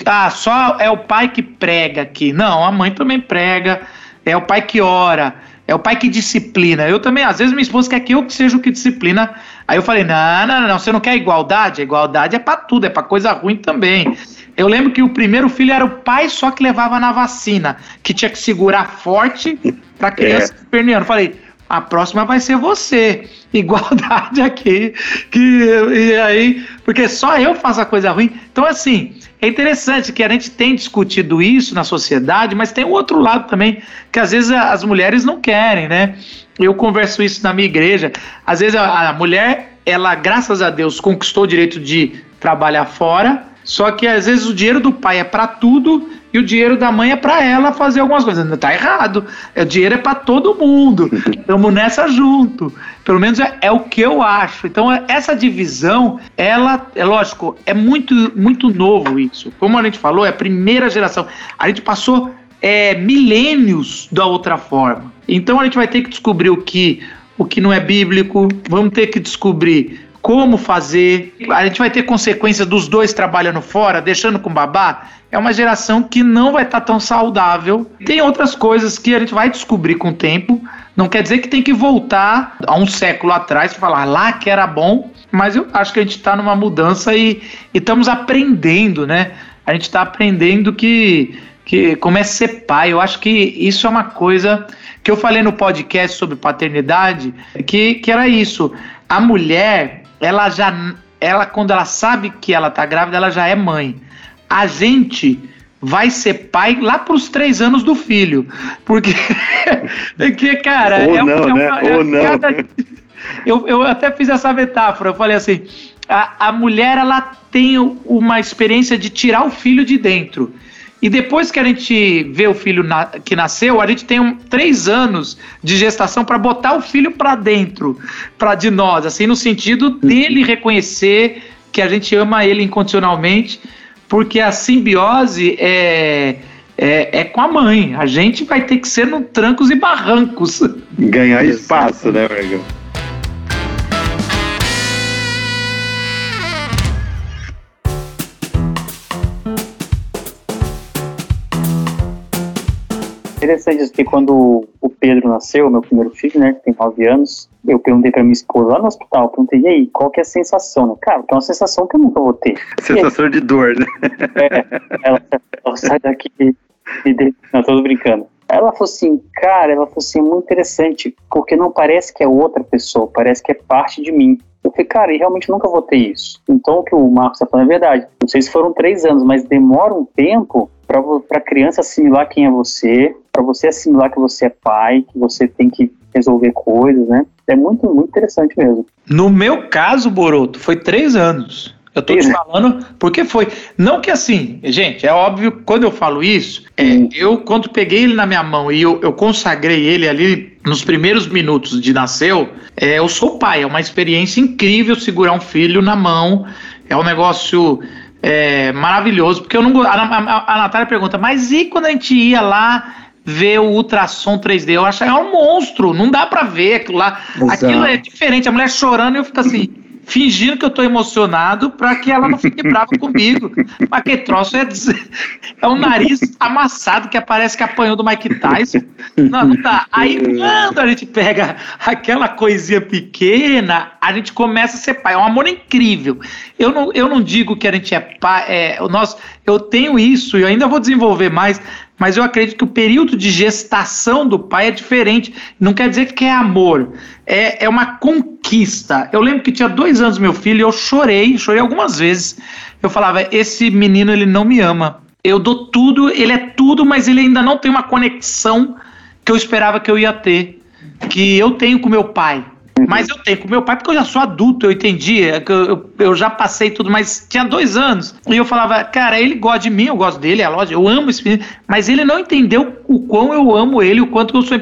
Ah, só é o pai que prega aqui. Não, a mãe também prega, é o pai que ora, é o pai que disciplina. Eu também, às vezes, minha esposa quer que eu seja o que disciplina. Aí eu falei: não, não, não, você não quer igualdade? A igualdade é para tudo, é para coisa ruim também. Eu lembro que o primeiro filho era o pai só que levava na vacina, que tinha que segurar forte para criança é. esperneando. Falei, a próxima vai ser você. Igualdade aqui. Que, e aí, porque só eu faço a coisa ruim. Então, assim, é interessante que a gente tem discutido isso na sociedade, mas tem o outro lado também, que às vezes as mulheres não querem, né? Eu converso isso na minha igreja. Às vezes a, a mulher, ela, graças a Deus, conquistou o direito de trabalhar fora, só que às vezes o dinheiro do pai é para tudo e o dinheiro da mãe é para ela fazer algumas coisas. Não tá errado. O dinheiro é para todo mundo. Estamos nessa junto. Pelo menos é, é, o que eu acho. Então essa divisão, ela é lógico, é muito muito novo isso. Como a gente falou, é a primeira geração. A gente passou é, milênios da outra forma. Então a gente vai ter que descobrir o que o que não é bíblico. Vamos ter que descobrir como fazer. A gente vai ter consequência dos dois trabalhando fora, deixando com babá. É uma geração que não vai estar tá tão saudável. Tem outras coisas que a gente vai descobrir com o tempo. Não quer dizer que tem que voltar a um século atrás e falar lá que era bom, mas eu acho que a gente está numa mudança e, e estamos aprendendo, né? A gente está aprendendo que, que como é ser pai. Eu acho que isso é uma coisa que eu falei no podcast sobre paternidade, que, que era isso. A mulher ela já, ela quando ela sabe que ela tá grávida, ela já é mãe. A gente vai ser pai lá para os três anos do filho, porque, porque cara, Ou é, não, é né? uma, Ou não. Cada, eu, eu até fiz essa metáfora, eu falei assim, a, a mulher ela tem uma experiência de tirar o filho de dentro. E depois que a gente vê o filho na, que nasceu, a gente tem um, três anos de gestação para botar o filho para dentro, para de nós, assim, no sentido dele reconhecer que a gente ama ele incondicionalmente, porque a simbiose é, é, é, com a mãe. A gente vai ter que ser no trancos e barrancos. Ganhar espaço, né, Margão? Interessante isso, que quando o Pedro nasceu, meu primeiro filho, né, que tem nove anos, eu perguntei pra minha esposa lá no hospital, perguntei, e aí, qual que é a sensação? Né? Cara, que é uma sensação que eu nunca vou ter. Sensação de dor, né? É, ela, ela sai daqui e de... Não, tô brincando. Ela falou assim, cara, ela falou assim, é muito interessante, porque não parece que é outra pessoa, parece que é parte de mim. Eu falei, cara, e realmente nunca vou ter isso. Então o que o Marcos está falando é verdade. Não sei se foram três anos, mas demora um tempo para a criança assimilar quem é você, para você assimilar que você é pai, que você tem que resolver coisas, né? É muito, muito interessante mesmo. No meu caso, Boroto, foi três anos. Eu tô te falando porque foi. Não que assim, gente, é óbvio, quando eu falo isso, é, eu, quando peguei ele na minha mão e eu, eu consagrei ele ali nos primeiros minutos de nasceu, é, eu sou pai, é uma experiência incrível segurar um filho na mão, é um negócio é, maravilhoso, porque eu não. A, a, a Natália pergunta, mas e quando a gente ia lá ver o ultrassom 3D. Eu acho que é um monstro, não dá para ver aquilo lá. Exato. Aquilo é diferente, a mulher chorando e eu fico assim, fingindo que eu tô emocionado para que ela não fique brava comigo. Mas que troço é, é um nariz amassado que parece que apanhou do Mike Tyson. Não, não dá. Aí quando a gente pega aquela coisinha pequena, a gente começa a ser pai. É um amor incrível. Eu não, eu não digo que a gente é pai, é, o nosso, eu tenho isso e ainda vou desenvolver mais, mas eu acredito que o período de gestação do pai é diferente. Não quer dizer que é amor, é, é uma conquista. Eu lembro que tinha dois anos meu filho e eu chorei, chorei algumas vezes. Eu falava: esse menino ele não me ama. Eu dou tudo, ele é tudo, mas ele ainda não tem uma conexão que eu esperava que eu ia ter, que eu tenho com meu pai. Mas eu tenho com meu pai, porque eu já sou adulto, eu entendi, é eu, eu, eu, já passei tudo, mas tinha dois anos. E eu falava, cara, ele gosta de mim, eu gosto dele, é lógico, eu amo esse menino, mas ele não entendeu o quão eu amo ele, o quanto eu sou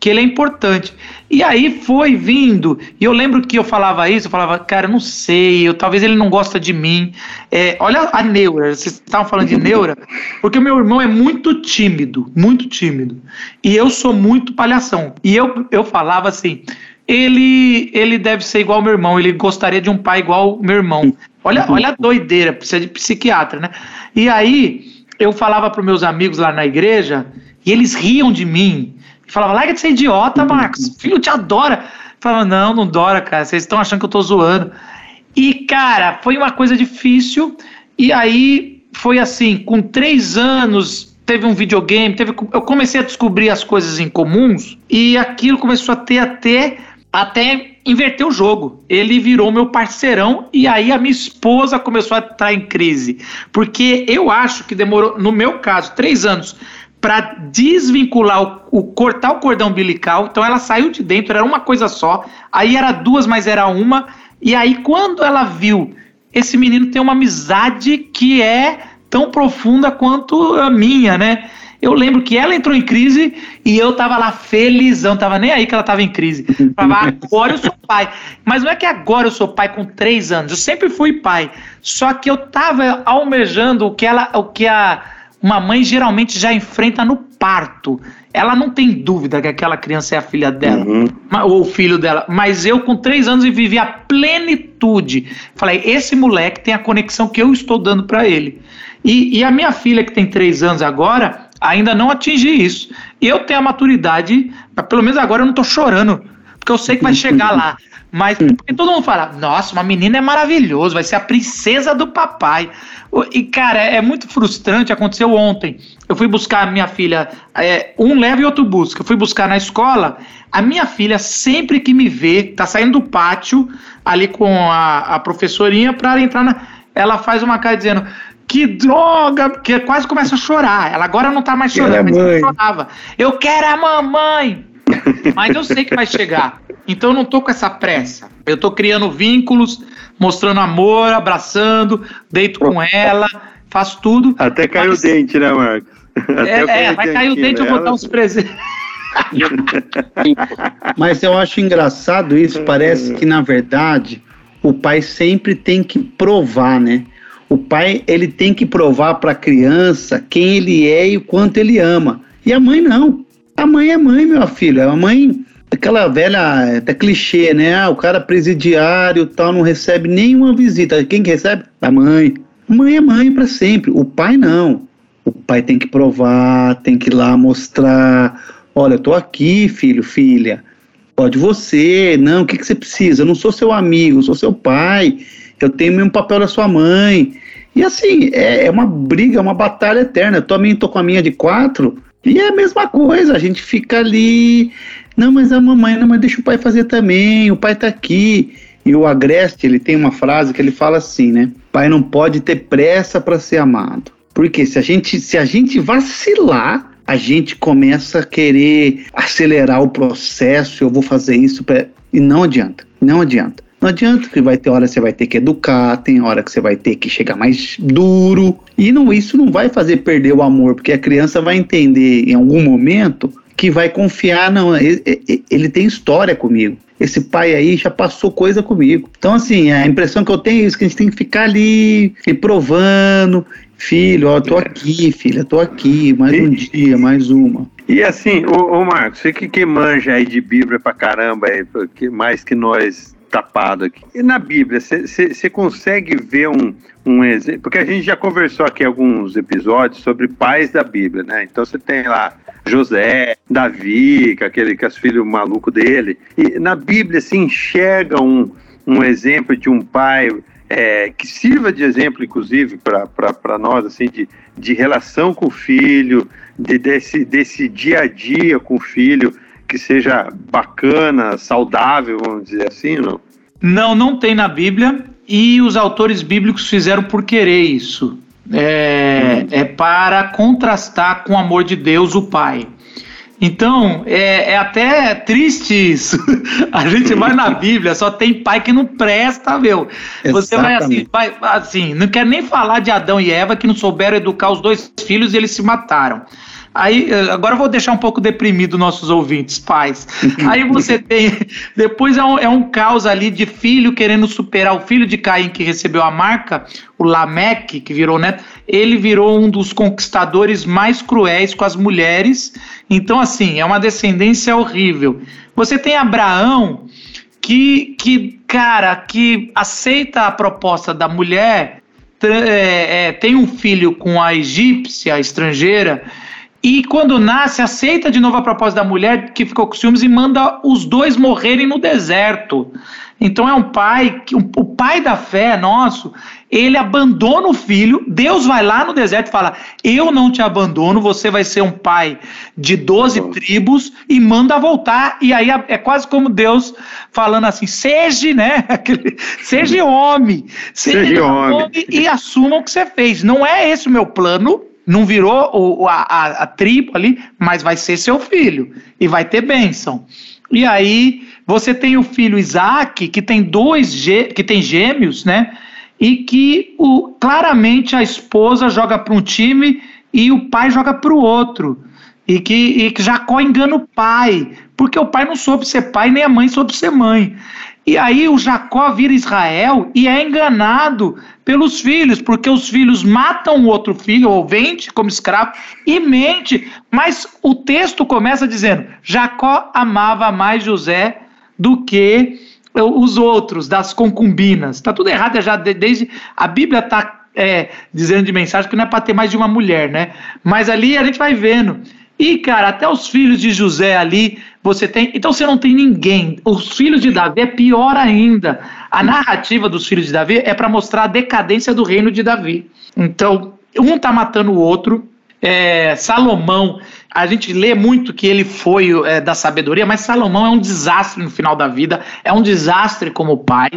que ele é importante. E aí foi vindo, e eu lembro que eu falava isso, eu falava, cara, não sei, eu, talvez ele não gosta de mim. É, olha a neura, vocês estavam falando de neura, porque o meu irmão é muito tímido, muito tímido. E eu sou muito palhação. E eu, eu falava assim ele, ele deve ser igual ao meu irmão, ele gostaria de um pai igual ao meu irmão. Olha, olha a doideira, precisa de psiquiatra, né? E aí eu falava para meus amigos lá na igreja e eles riam de mim. Falava, larga de ser idiota, Marcos, filho te adora. Falava, não, não adora, cara, vocês estão achando que eu tô zoando. E, cara, foi uma coisa difícil. E aí foi assim, com três anos teve um videogame, teve, eu comecei a descobrir as coisas em comuns e aquilo começou a ter até até inverter o jogo. Ele virou meu parceirão e aí a minha esposa começou a estar em crise. Porque eu acho que demorou, no meu caso, três anos para desvincular o, o, cortar o cordão umbilical. Então ela saiu de dentro, era uma coisa só. Aí era duas, mas era uma. E aí quando ela viu esse menino tem uma amizade que é tão profunda quanto a minha, né? Eu lembro que ela entrou em crise e eu tava lá felizão, tava nem aí que ela tava em crise. Falava, agora eu sou pai. Mas não é que agora eu sou pai com três anos, eu sempre fui pai. Só que eu tava almejando o que ela, o que a uma mãe geralmente já enfrenta no parto. Ela não tem dúvida que aquela criança é a filha dela, uhum. ou o filho dela. Mas eu, com três anos, vivi a plenitude. Falei, esse moleque tem a conexão que eu estou dando para ele. E, e, a minha filha, que tem três anos agora, ainda não atingi isso. E eu tenho a maturidade, pelo menos agora eu não estou chorando, porque eu sei que vai chegar lá. Mas porque todo mundo fala, nossa, uma menina é maravilhoso, vai ser a princesa do papai. E, cara, é muito frustrante, aconteceu ontem. Eu fui buscar a minha filha, é, um leva e outro busca. Eu fui buscar na escola. A minha filha, sempre que me vê, tá saindo do pátio ali com a, a professorinha para entrar na. Ela faz uma cara dizendo: que droga, que quase começa a chorar. Ela agora não tá mais chorando, mas ela chorava. Eu quero a mamãe. mas eu sei que vai chegar. Então eu não tô com essa pressa. Eu tô criando vínculos, mostrando amor, abraçando, deito com ela, faço tudo. Até caiu mas... o dente, né, Marcos? é, é vai cair o dente, eu vou dar uns presentes. Mas eu acho engraçado isso, parece que na verdade o pai sempre tem que provar, né? O pai ele tem que provar para a criança quem ele é e o quanto ele ama. E a mãe não. A mãe é mãe, meu filho. A mãe aquela velha até clichê, né? Ah, o cara presidiário tal não recebe nenhuma visita. Quem que recebe? A mãe. A mãe é mãe para sempre. O pai não. O pai tem que provar, tem que ir lá mostrar. Olha, eu tô aqui, filho, filha. Pode você. Não, o que, que você precisa? Eu não sou seu amigo, sou seu pai. Eu tenho o mesmo papel da sua mãe. E assim, é, é uma briga, é uma batalha eterna. Eu também tô com a minha de quatro. E é a mesma coisa, a gente fica ali não, mas a mamãe, não, mas deixa o pai fazer também, o pai tá aqui. E o Agreste, ele tem uma frase que ele fala assim, né? Pai não pode ter pressa para ser amado. Porque se a gente, se a gente vacilar, a gente começa a querer acelerar o processo, eu vou fazer isso, pra... e não adianta, não adianta. Não adianta que vai ter hora que você vai ter que educar, tem hora que você vai ter que chegar mais duro. E não, isso não vai fazer perder o amor, porque a criança vai entender em algum momento que vai confiar, não, ele, ele tem história comigo. Esse pai aí já passou coisa comigo. Então, assim, a impressão que eu tenho é isso, que a gente tem que ficar ali e provando. Filho, ó, tô aqui, filha, tô aqui, mais um dia, mais uma. E assim, ô, Marcos, você que, que manja aí de Bíblia pra caramba, aí, mais que nós tapado aqui. E na Bíblia, você consegue ver um, um exemplo? Porque a gente já conversou aqui alguns episódios sobre pais da Bíblia, né? Então você tem lá José, Davi, com aquele com os filhos maluco dele. E na Bíblia se enxerga um, um exemplo de um pai é, que sirva de exemplo, inclusive, para nós, assim, de, de relação com o filho, de, desse, desse dia a dia com o filho que seja bacana, saudável, vamos dizer assim, não? Não, não tem na Bíblia e os autores bíblicos fizeram por querer isso. É, é para contrastar com o amor de Deus, o Pai. Então, é, é, até triste isso. A gente vai na Bíblia, só tem pai que não presta, meu. Você vai assim, vai assim, não quer nem falar de Adão e Eva que não souberam educar os dois filhos e eles se mataram. Aí, eh, agora eu vou deixar um pouco deprimido nossos ouvintes, pais. Aí você tem. Depois é um, é um caos ali de filho querendo superar o filho de Caim que recebeu a marca, o Lameque, que virou neto. Ele virou um dos conquistadores mais cruéis com as mulheres. Então, assim, é uma descendência horrível. Você tem Abraão, que, que cara, que aceita a proposta da mulher. É, é, tem um filho com a egípcia, a estrangeira, e quando nasce, aceita de novo a proposta da mulher que ficou com ciúmes e manda os dois morrerem no deserto. Então é um pai, que o pai da fé nosso, ele abandona o filho, Deus vai lá no deserto e fala: Eu não te abandono, você vai ser um pai de 12 tribos e manda voltar. E aí é quase como Deus falando assim: seja, né? seja homem, seja, seja homem. homem e assuma o que você fez. Não é esse o meu plano não virou o, a, a, a tribo ali, mas vai ser seu filho e vai ter bênção. E aí você tem o filho Isaac, que tem dois que tem gêmeos, né? E que o, claramente a esposa joga para um time e o pai joga para o outro. E que, e que Jacó engana o pai, porque o pai não soube ser pai, nem a mãe soube ser mãe. E aí o Jacó vira Israel e é enganado pelos filhos, porque os filhos matam o outro filho ou vende como escravo e mente. Mas o texto começa dizendo: Jacó amava mais José do que os outros, das concubinas. Está tudo errado já desde. A Bíblia está é, dizendo de mensagem que não é para ter mais de uma mulher, né? Mas ali a gente vai vendo. E, cara, até os filhos de José ali, você tem. Então você não tem ninguém. Os filhos de Davi é pior ainda. A narrativa dos filhos de Davi é para mostrar a decadência do reino de Davi. Então, um tá matando o outro. É, Salomão, a gente lê muito que ele foi é, da sabedoria, mas Salomão é um desastre no final da vida, é um desastre como pai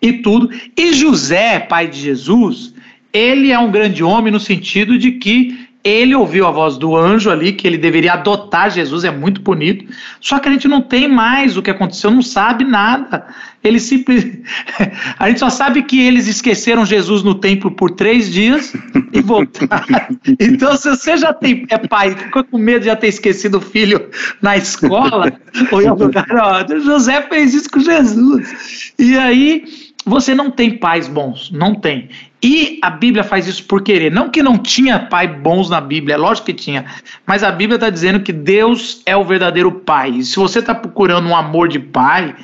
e tudo. E José, pai de Jesus, ele é um grande homem no sentido de que ele ouviu a voz do anjo ali, que ele deveria adotar Jesus, é muito bonito. Só que a gente não tem mais o que aconteceu, não sabe nada. Ele simplesmente. A gente só sabe que eles esqueceram Jesus no templo por três dias e voltaram. Então, se você já tem, é pai, ficou com medo de já ter esquecido o filho na escola, ou em algum lugar, ó, José fez isso com Jesus. E aí você não tem pais bons, não tem. E a Bíblia faz isso por querer. Não que não tinha pai bons na Bíblia, é lógico que tinha. Mas a Bíblia está dizendo que Deus é o verdadeiro pai. E se você está procurando um amor de pai,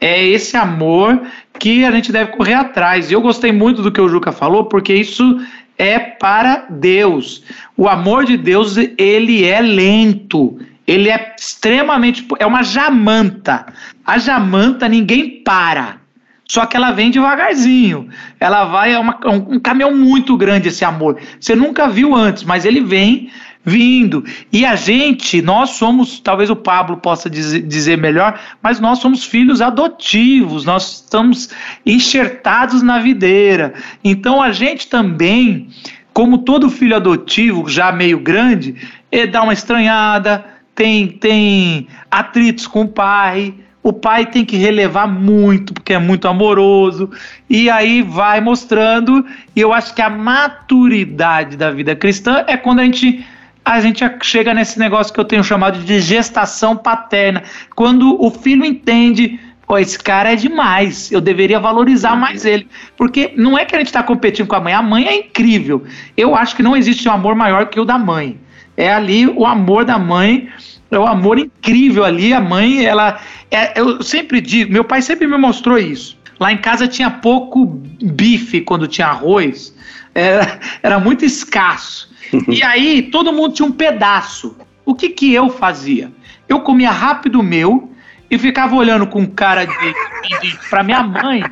é esse amor que a gente deve correr atrás. E eu gostei muito do que o Juca falou, porque isso é para Deus. O amor de Deus, ele é lento. Ele é extremamente. É uma jamanta. A jamanta ninguém para. Só que ela vem devagarzinho. Ela vai, é uma, um, um caminhão muito grande esse amor. Você nunca viu antes, mas ele vem vindo. E a gente, nós somos, talvez o Pablo possa dizer, dizer, melhor, mas nós somos filhos adotivos, nós estamos enxertados na videira. Então a gente também, como todo filho adotivo, já meio grande, é, dá uma estranhada, tem, tem atritos com o pai, o pai tem que relevar muito, porque é muito amoroso, e aí vai mostrando, e eu acho que a maturidade da vida cristã é quando a gente a gente chega nesse negócio que eu tenho chamado de gestação paterna, quando o filho entende, pô, esse cara é demais, eu deveria valorizar mais ele, porque não é que a gente está competindo com a mãe, a mãe é incrível, eu acho que não existe um amor maior que o da mãe, é ali o amor da mãe, é o amor incrível ali, a mãe, ela, é, eu sempre digo, meu pai sempre me mostrou isso, lá em casa tinha pouco bife quando tinha arroz, era, era muito escasso, e aí todo mundo tinha um pedaço. O que que eu fazia? Eu comia rápido o meu e ficava olhando com cara de, de, para minha mãe.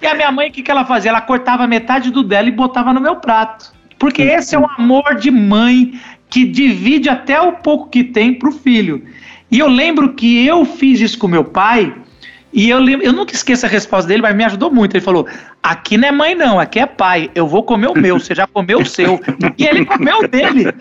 E a minha mãe, o que, que ela fazia? Ela cortava metade do dela e botava no meu prato. Porque esse é o amor de mãe que divide até o pouco que tem pro filho. E eu lembro que eu fiz isso com meu pai e eu, lembro, eu nunca esqueço a resposta dele, mas me ajudou muito. Ele falou: aqui não é mãe, não, aqui é pai. Eu vou comer o meu, você já comeu o seu. E ele comeu o dele.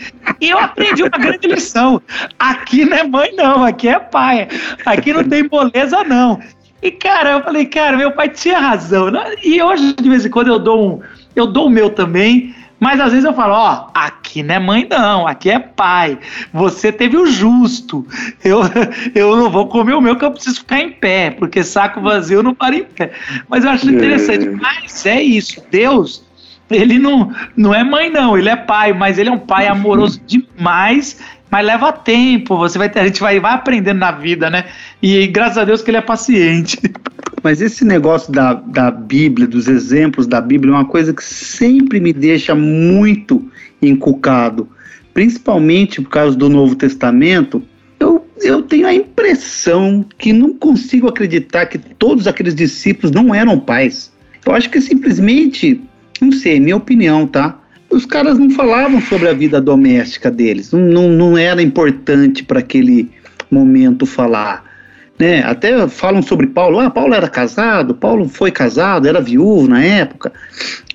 E eu aprendi uma grande lição. Aqui não é mãe, não, aqui é pai. Aqui não tem moleza, não. E, cara, eu falei, cara, meu pai tinha razão. Né? E hoje, de vez em quando, eu dou um, eu dou o meu também. Mas às vezes eu falo, ó, aqui não é mãe não, aqui é pai. Você teve o justo. Eu, eu não vou comer o meu que eu preciso ficar em pé, porque saco vazio não para em pé. Mas eu acho interessante. É. Mas é isso, Deus, ele não, não é mãe não, ele é pai, mas ele é um pai amoroso demais mas leva tempo, você vai ter, a gente vai, vai aprendendo na vida, né? E graças a Deus que ele é paciente. Mas esse negócio da, da Bíblia, dos exemplos da Bíblia, é uma coisa que sempre me deixa muito encucado, principalmente por causa do Novo Testamento. Eu, eu tenho a impressão que não consigo acreditar que todos aqueles discípulos não eram pais. Eu acho que simplesmente, não sei, minha opinião, tá? Os caras não falavam sobre a vida doméstica deles, não, não, não era importante para aquele momento falar né? Até falam sobre Paulo, ah, Paulo era casado, Paulo foi casado, era viúvo na época.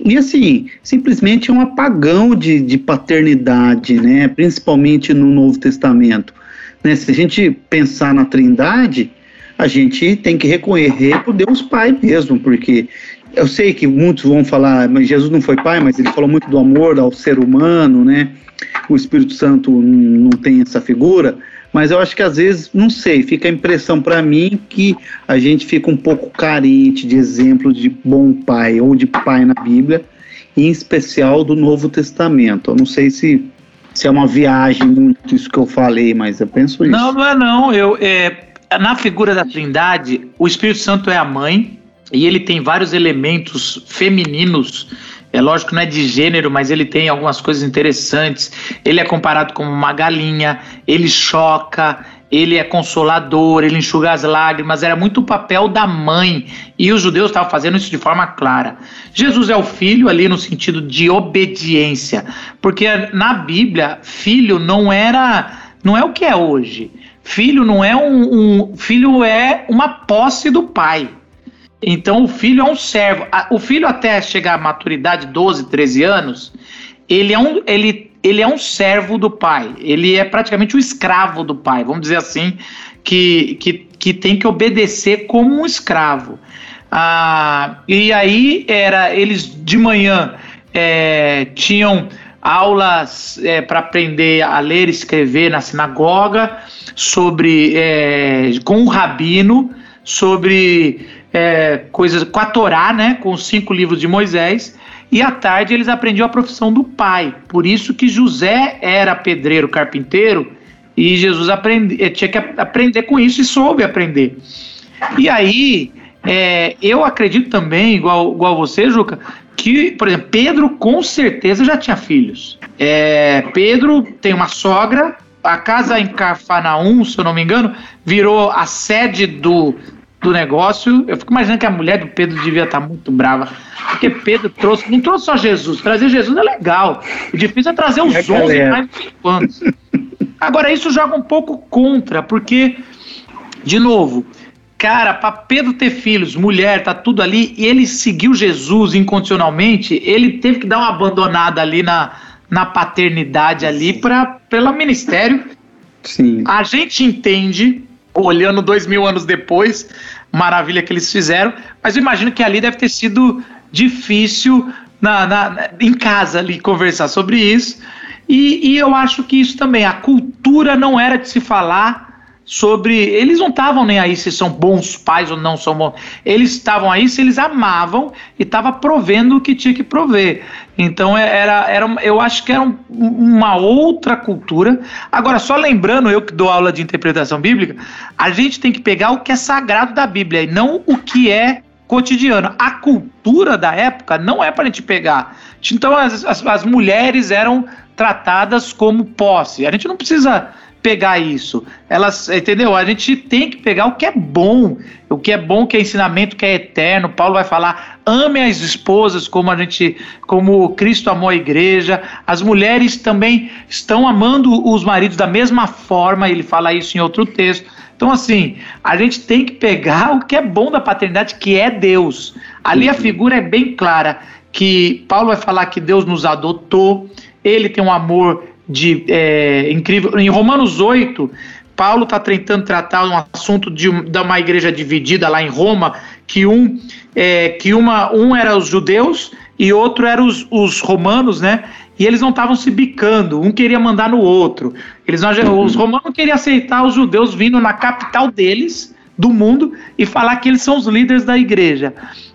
E assim, simplesmente é um apagão de, de paternidade, né? Principalmente no Novo Testamento. Né? Se a gente pensar na Trindade, a gente tem que recorrer para Deus Pai mesmo, porque eu sei que muitos vão falar, mas Jesus não foi pai, mas ele falou muito do amor ao ser humano, né? O Espírito Santo não tem essa figura, mas eu acho que às vezes, não sei, fica a impressão para mim que a gente fica um pouco carente de exemplos de bom pai ou de pai na Bíblia, em especial do Novo Testamento. Eu não sei se, se é uma viagem muito isso que eu falei, mas eu penso isso. Não, não é não. Eu, é, na figura da Trindade, o Espírito Santo é a mãe e ele tem vários elementos femininos é lógico que não é de gênero, mas ele tem algumas coisas interessantes. Ele é comparado como uma galinha, ele choca, ele é consolador, ele enxuga as lágrimas, era muito o papel da mãe. E os judeus estavam fazendo isso de forma clara. Jesus é o filho ali no sentido de obediência, porque na Bíblia, filho não era, não é o que é hoje. Filho não é um, um filho é uma posse do pai. Então o filho é um servo. O filho até chegar à maturidade, 12, 13 anos, ele é um, ele, ele é um servo do pai. Ele é praticamente o escravo do pai, vamos dizer assim, que, que, que tem que obedecer como um escravo. Ah, e aí era eles de manhã é, tinham aulas é, para aprender a ler e escrever na sinagoga sobre é, com o rabino sobre é, coisas com a Torá, né, com os cinco livros de Moisés, e à tarde eles aprendiam a profissão do pai. Por isso que José era pedreiro, carpinteiro, e Jesus aprendi, eh, tinha que aprender com isso e soube aprender. E aí, é, eu acredito também, igual, igual você, Juca, que, por exemplo, Pedro com certeza já tinha filhos. É, Pedro tem uma sogra, a casa em Cafarnaum, se eu não me engano, virou a sede do, do negócio. Eu fico imaginando que a mulher do Pedro devia estar muito brava. Porque Pedro trouxe, não trouxe só Jesus. Trazer Jesus é legal. O difícil é trazer os é 11 mais quantos. Agora, isso joga um pouco contra, porque, de novo, cara, para Pedro ter filhos, mulher, tá tudo ali, e ele seguiu Jesus incondicionalmente, ele teve que dar uma abandonada ali na, na paternidade ali para pelo ministério. Sim. A gente entende, olhando dois mil anos depois, maravilha que eles fizeram, mas eu imagino que ali deve ter sido difícil na, na, em casa ali conversar sobre isso. E, e eu acho que isso também, a cultura não era de se falar sobre. Eles não estavam nem aí se são bons pais ou não são bons. Eles estavam aí se eles amavam e estavam provendo o que tinha que prover. Então é, era, era eu acho que era um, uma outra cultura. Agora, só lembrando, eu que dou aula de interpretação bíblica, a gente tem que pegar o que é sagrado da Bíblia e não o que é cotidiano. A cultura da época não é para a gente pegar. Então as, as, as mulheres eram tratadas como posse. A gente não precisa pegar isso. Elas, entendeu? A gente tem que pegar o que é bom, o que é bom, que é ensinamento que é eterno. Paulo vai falar: ame as esposas como a gente, como Cristo amou a igreja. As mulheres também estão amando os maridos da mesma forma. Ele fala isso em outro texto. Então, assim, a gente tem que pegar o que é bom da paternidade, que é Deus. Ali a figura é bem clara que Paulo vai falar que Deus nos adotou, ele tem um amor de é, incrível. Em Romanos 8, Paulo está tentando tratar um assunto de, de, uma igreja dividida lá em Roma, que um, é, que uma, um era os judeus e outro era os, os romanos, né? E eles não estavam se bicando, um queria mandar no outro. Eles não, os romanos queriam aceitar os judeus vindo na capital deles, do mundo, e falar que eles são os líderes da igreja.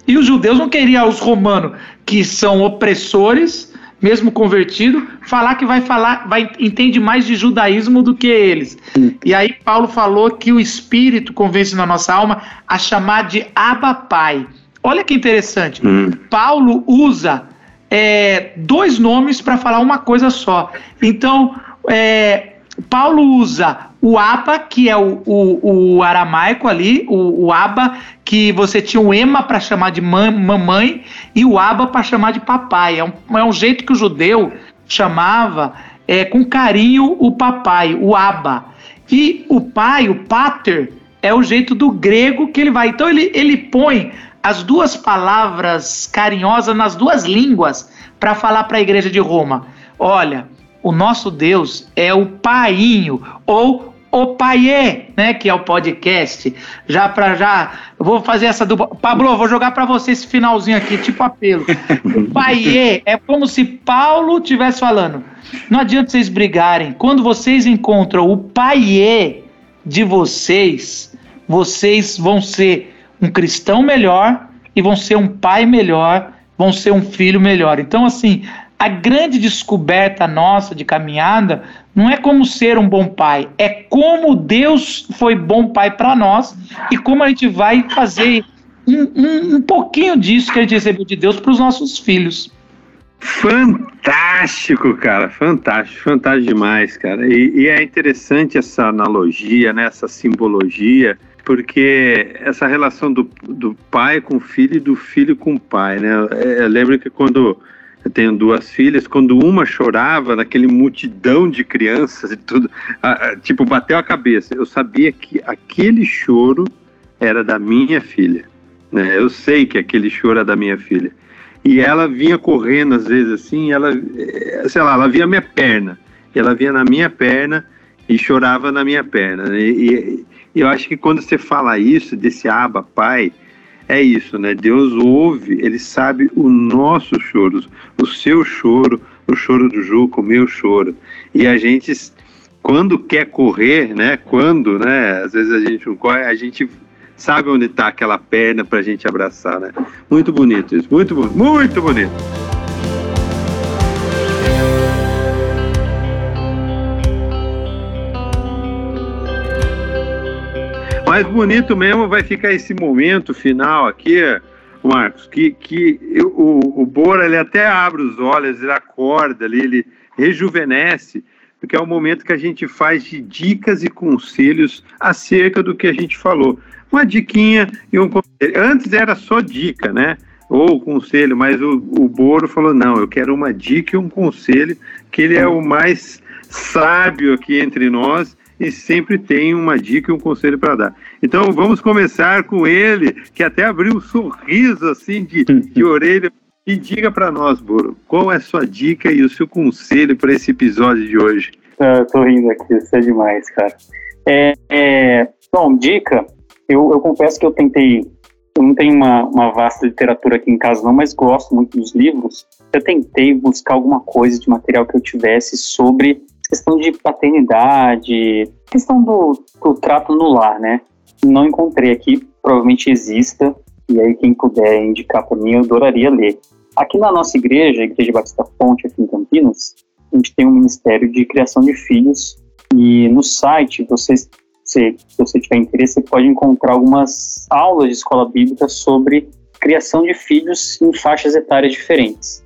E os judeus não queriam os romanos, que são opressores, mesmo convertido, falar que vai falar, vai entende mais de judaísmo do que eles. E aí Paulo falou que o Espírito convence na nossa alma a chamar de Abba Pai. Olha que interessante. Hum. Paulo usa é, dois nomes para falar uma coisa só. Então, é, Paulo usa o Abba, que é o, o, o aramaico ali, o, o Abba, que você tinha um Ema para chamar de mamãe e o Abba para chamar de papai. É um, é um jeito que o judeu chamava é, com carinho o papai, o Abba. E o pai, o pater, é o jeito do grego que ele vai. Então ele, ele põe as duas palavras carinhosas nas duas línguas para falar para a igreja de Roma. Olha, o nosso Deus é o painho ou o Paiê, né, que é o podcast. Já para já, vou fazer essa dupla. Pablo, vou jogar para você esse finalzinho aqui, tipo apelo. O Paiê é como se Paulo tivesse falando. Não adianta vocês brigarem. Quando vocês encontram o Paiê de vocês, vocês vão ser um cristão melhor e vão ser um pai melhor, vão ser um filho melhor. Então, assim, a grande descoberta nossa de caminhada não é como ser um bom pai, é como Deus foi bom pai para nós e como a gente vai fazer um, um, um, pouquinho disso que a gente recebeu de Deus para os nossos filhos. Fantástico, cara, fantástico, fantástico demais, cara. E, e é interessante essa analogia, né, essa simbologia, porque essa relação do, do pai com o filho e do filho com o pai, né? Eu lembro que quando eu tenho duas filhas, quando uma chorava, naquele multidão de crianças e tudo, tipo, bateu a cabeça. Eu sabia que aquele choro era da minha filha. Né? Eu sei que aquele choro era da minha filha. E ela vinha correndo, às vezes, assim, ela, eh, sei lá, ela via minha perna. Ela vinha na minha perna e chorava na minha perna. E, e eu acho que quando você fala isso, desse aba, pai, é isso, né? Deus ouve, ele sabe o nosso choro, o seu choro, o choro do Juco, o meu choro. E a gente, quando quer correr, né? Quando, né? Às vezes a gente não corre, a gente sabe onde está aquela perna para a gente abraçar, né? Muito bonito isso, muito, muito bonito. Mais bonito mesmo vai ficar esse momento final aqui, Marcos, que, que eu, o, o Bora ele até abre os olhos, ele acorda ali, ele rejuvenesce, porque é o momento que a gente faz de dicas e conselhos acerca do que a gente falou. Uma diquinha e um conselho. Antes era só dica, né? Ou conselho, mas o, o Boro falou: não, eu quero uma dica e um conselho, que ele é o mais sábio aqui entre nós e sempre tem uma dica e um conselho para dar. Então vamos começar com ele, que até abriu um sorriso assim de, de orelha E diga para nós, Boro, qual é a sua dica e o seu conselho para esse episódio de hoje? Eu tô rindo aqui, isso é demais, cara. É, é, bom, dica, eu, eu confesso que eu tentei eu não tenho uma, uma, vasta literatura aqui em casa, não, mas gosto muito dos livros. Eu tentei buscar alguma coisa de material que eu tivesse sobre questão de paternidade, questão do, do trato no lar, né? Não encontrei aqui, provavelmente exista, e aí quem puder indicar para mim, eu adoraria ler. Aqui na nossa igreja, a Igreja Batista Fonte, aqui em Campinas, a gente tem um ministério de criação de filhos, e no site, vocês, se você tiver interesse, você pode encontrar algumas aulas de escola bíblica sobre criação de filhos em faixas etárias diferentes.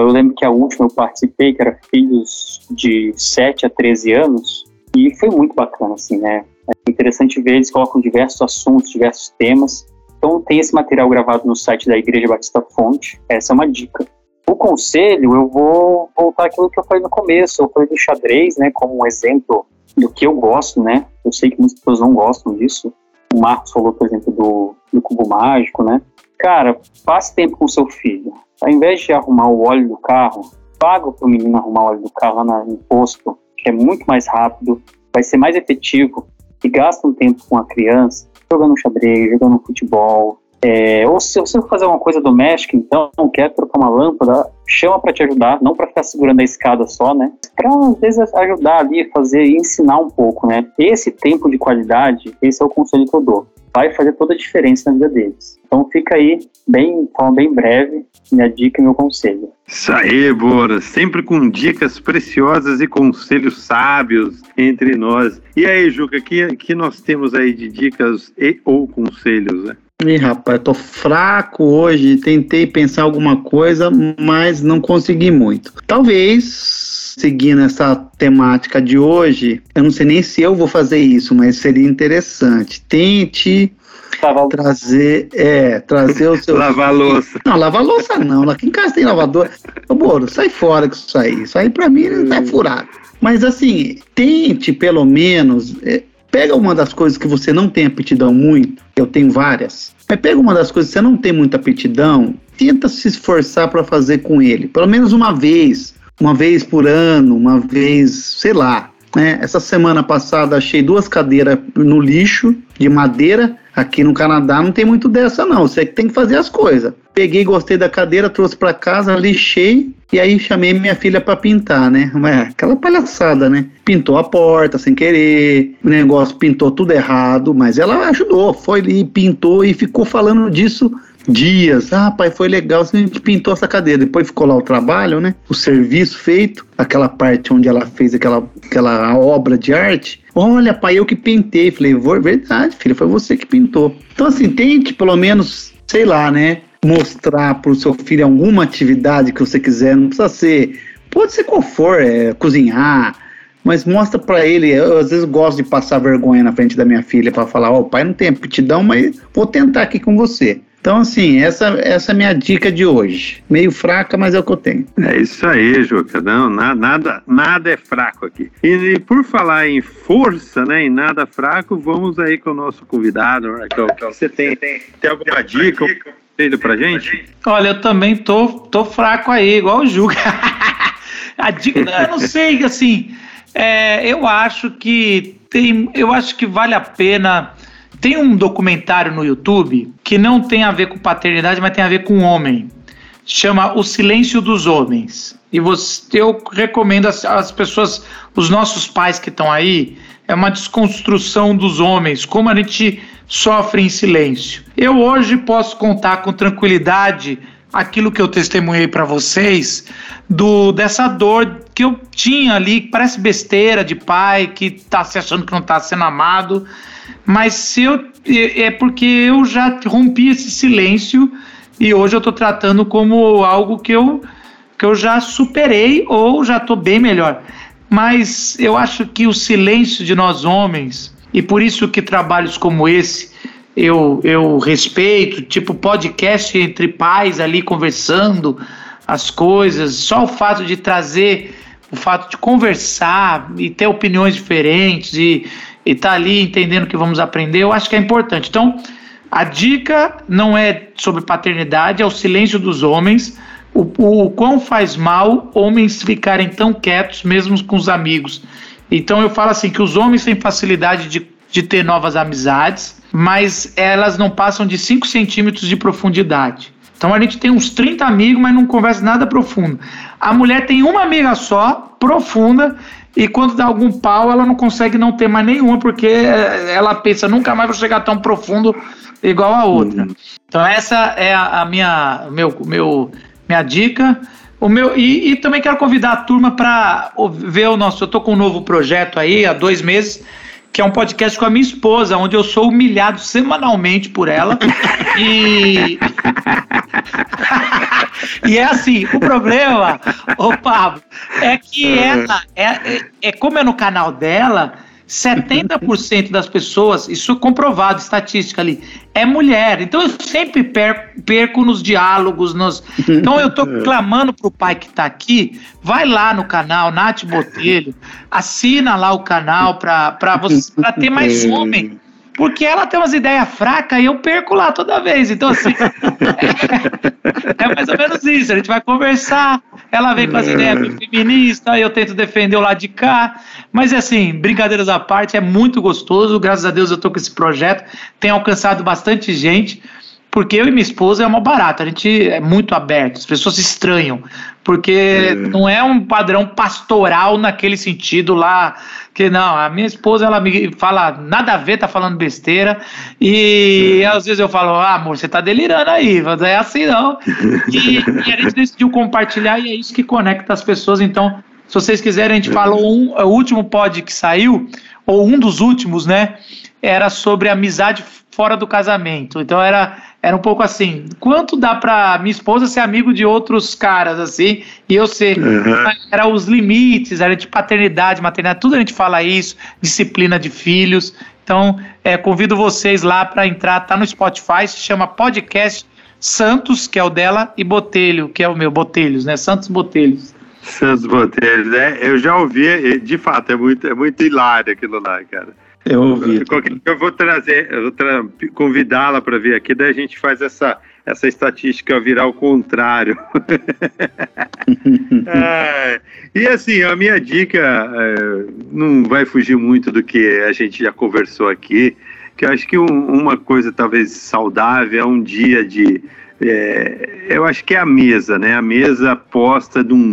Então, eu lembro que a última eu participei, que era filhos de 7 a 13 anos, e foi muito bacana, assim, né? É interessante ver, eles colocam diversos assuntos, diversos temas. Então, tem esse material gravado no site da Igreja Batista Fonte. Essa é uma dica. O conselho, eu vou voltar àquilo que eu falei no começo. Eu falei do xadrez, né, como um exemplo do que eu gosto, né? Eu sei que muitas pessoas não gostam disso. O Marcos falou, por exemplo, do, do cubo mágico, né? Cara, passe tempo com seu filho. Ao invés de arrumar o óleo do carro, paga para o menino arrumar o óleo do carro lá no posto, que é muito mais rápido, vai ser mais efetivo e gasta um tempo com a criança jogando xadrez, jogando futebol. É, ou se você for fazer uma coisa doméstica, então, quer trocar uma lâmpada, chama para te ajudar, não para ficar segurando a escada só, né? Para às vezes ajudar ali, fazer e ensinar um pouco, né? Esse tempo de qualidade, esse é o conselho que eu dou vai fazer toda a diferença na vida deles. Então fica aí, bem, de forma bem breve, minha dica e meu conselho. Isso aí, Bora, sempre com dicas preciosas e conselhos sábios entre nós. E aí, Juca, que, que nós temos aí de dicas e ou conselhos, né? Ih, rapaz, eu tô fraco hoje, tentei pensar alguma coisa, mas não consegui muito. Talvez, seguindo essa temática de hoje, eu não sei nem se eu vou fazer isso, mas seria interessante. Tente trazer, é, trazer o seu. lavar louça. Não, lavar louça não. Aqui em casa tem lavador. Ô, Boro, sai fora com isso aí. Isso aí pra mim não tá furado. Mas assim, tente pelo menos. É, Pega uma das coisas que você não tem aptidão muito, eu tenho várias, mas pega uma das coisas que você não tem muita aptidão, tenta se esforçar para fazer com ele, pelo menos uma vez, uma vez por ano, uma vez, sei lá. Né? Essa semana passada achei duas cadeiras no lixo de madeira. Aqui no Canadá não tem muito dessa não. Você tem que fazer as coisas. Peguei, gostei da cadeira, trouxe para casa, lixei e aí chamei minha filha para pintar, né? Mas aquela palhaçada, né? Pintou a porta sem querer, o negócio pintou tudo errado, mas ela ajudou, foi ali, pintou e ficou falando disso dias. Ah, pai, foi legal, a gente pintou essa cadeira. Depois ficou lá o trabalho, né? O serviço feito, aquela parte onde ela fez aquela, aquela obra de arte. Olha, pai, eu que pintei. Falei, verdade, filha, foi você que pintou. Então, assim, tente pelo menos, sei lá, né? mostrar para o seu filho alguma atividade que você quiser, não precisa ser, pode ser qual for, é, cozinhar, mas mostra para ele. Eu, às vezes gosto de passar vergonha na frente da minha filha para falar: Ó, oh, pai não tem aptidão, mas vou tentar aqui com você. Então, assim, essa, essa é a minha dica de hoje. Meio fraca, mas é o que eu tenho. É isso aí, Juca. Não, nada, nada é fraco aqui. E, e por falar em força, né, em nada fraco, vamos aí com o nosso convidado, Raquel. Você tem, tem, tem alguma dica? conselho pra gente? Olha, eu também tô, tô fraco aí, igual o Juca. a dica, eu não sei, assim, é, eu acho que tem, eu acho que vale a pena. Tem um documentário no YouTube que não tem a ver com paternidade, mas tem a ver com homem. Chama O Silêncio dos Homens. E você, eu recomendo as pessoas, os nossos pais que estão aí, é uma desconstrução dos homens, como a gente sofre em silêncio. Eu hoje posso contar com tranquilidade aquilo que eu testemunhei para vocês do dessa dor que eu tinha ali, que parece besteira de pai que está se achando que não está sendo amado, mas se eu é, porque eu já rompi esse silêncio e hoje eu estou tratando como algo que eu que eu já superei ou já estou bem melhor. Mas eu acho que o silêncio de nós homens e por isso que trabalhos como esse eu, eu respeito, tipo podcast entre pais ali conversando as coisas, só o fato de trazer, o fato de conversar e ter opiniões diferentes e estar tá ali entendendo que vamos aprender, eu acho que é importante. Então, a dica não é sobre paternidade, é o silêncio dos homens, o, o quão faz mal homens ficarem tão quietos, mesmo com os amigos. Então eu falo assim que os homens têm facilidade de, de ter novas amizades, mas elas não passam de 5 centímetros de profundidade. Então a gente tem uns 30 amigos, mas não conversa nada profundo. A mulher tem uma amiga só, profunda, e quando dá algum pau, ela não consegue não ter mais nenhuma, porque ela pensa, nunca mais vou chegar tão profundo igual a outra. Uhum. Então essa é a, a minha, meu, meu, minha dica. O meu, e, e também quero convidar a turma para ver o nosso. Eu estou com um novo projeto aí há dois meses, que é um podcast com a minha esposa, onde eu sou humilhado semanalmente por ela. e. e é assim: o problema, ô Pablo, é que ela, é, é, é como é no canal dela 70% das pessoas, isso é comprovado, estatística ali, é mulher. Então eu sempre perco, nos diálogos. Nos... Então eu tô é. clamando pro pai que tá aqui, vai lá no canal, Nath Botelho, assina lá o canal para ter mais é. homem porque ela tem umas ideias fracas e eu perco lá toda vez. Então, assim, é, é mais ou menos isso. A gente vai conversar, ela vem com as ideias feministas, eu tento defender o lado de cá. Mas, assim, brincadeiras à parte, é muito gostoso. Graças a Deus eu tô com esse projeto, tem alcançado bastante gente porque eu e minha esposa é uma barata, a gente é muito aberto, as pessoas se estranham, porque é. não é um padrão pastoral naquele sentido lá, que não, a minha esposa ela me fala nada a ver, tá falando besteira, e é. às vezes eu falo, ah, amor, você tá delirando aí, não é assim não. E, e, a gente decidiu compartilhar e é isso que conecta as pessoas, então, se vocês quiserem, a gente é. falou um, o último pod que saiu, ou um dos últimos, né, era sobre amizade fora do casamento, então era era um pouco assim, quanto dá para minha esposa ser amigo de outros caras, assim, e eu ser. Uhum. Era os limites, era de paternidade, maternidade, tudo a gente fala isso, disciplina de filhos. Então, é, convido vocês lá para entrar, tá no Spotify, se chama Podcast Santos, que é o dela, e Botelho, que é o meu, Botelhos, né? Santos Botelhos. Santos Botelhos, né? Eu já ouvi, de fato, é muito, é muito hilário aquilo lá, cara. Eu ouvi. Eu vou trazer, eu vou tra convidá-la para vir aqui, daí a gente faz essa, essa estatística virar ao contrário. é, e assim, a minha dica é, não vai fugir muito do que a gente já conversou aqui, que eu acho que um, uma coisa talvez saudável é um dia de. É, eu acho que é a mesa, né? A mesa posta de um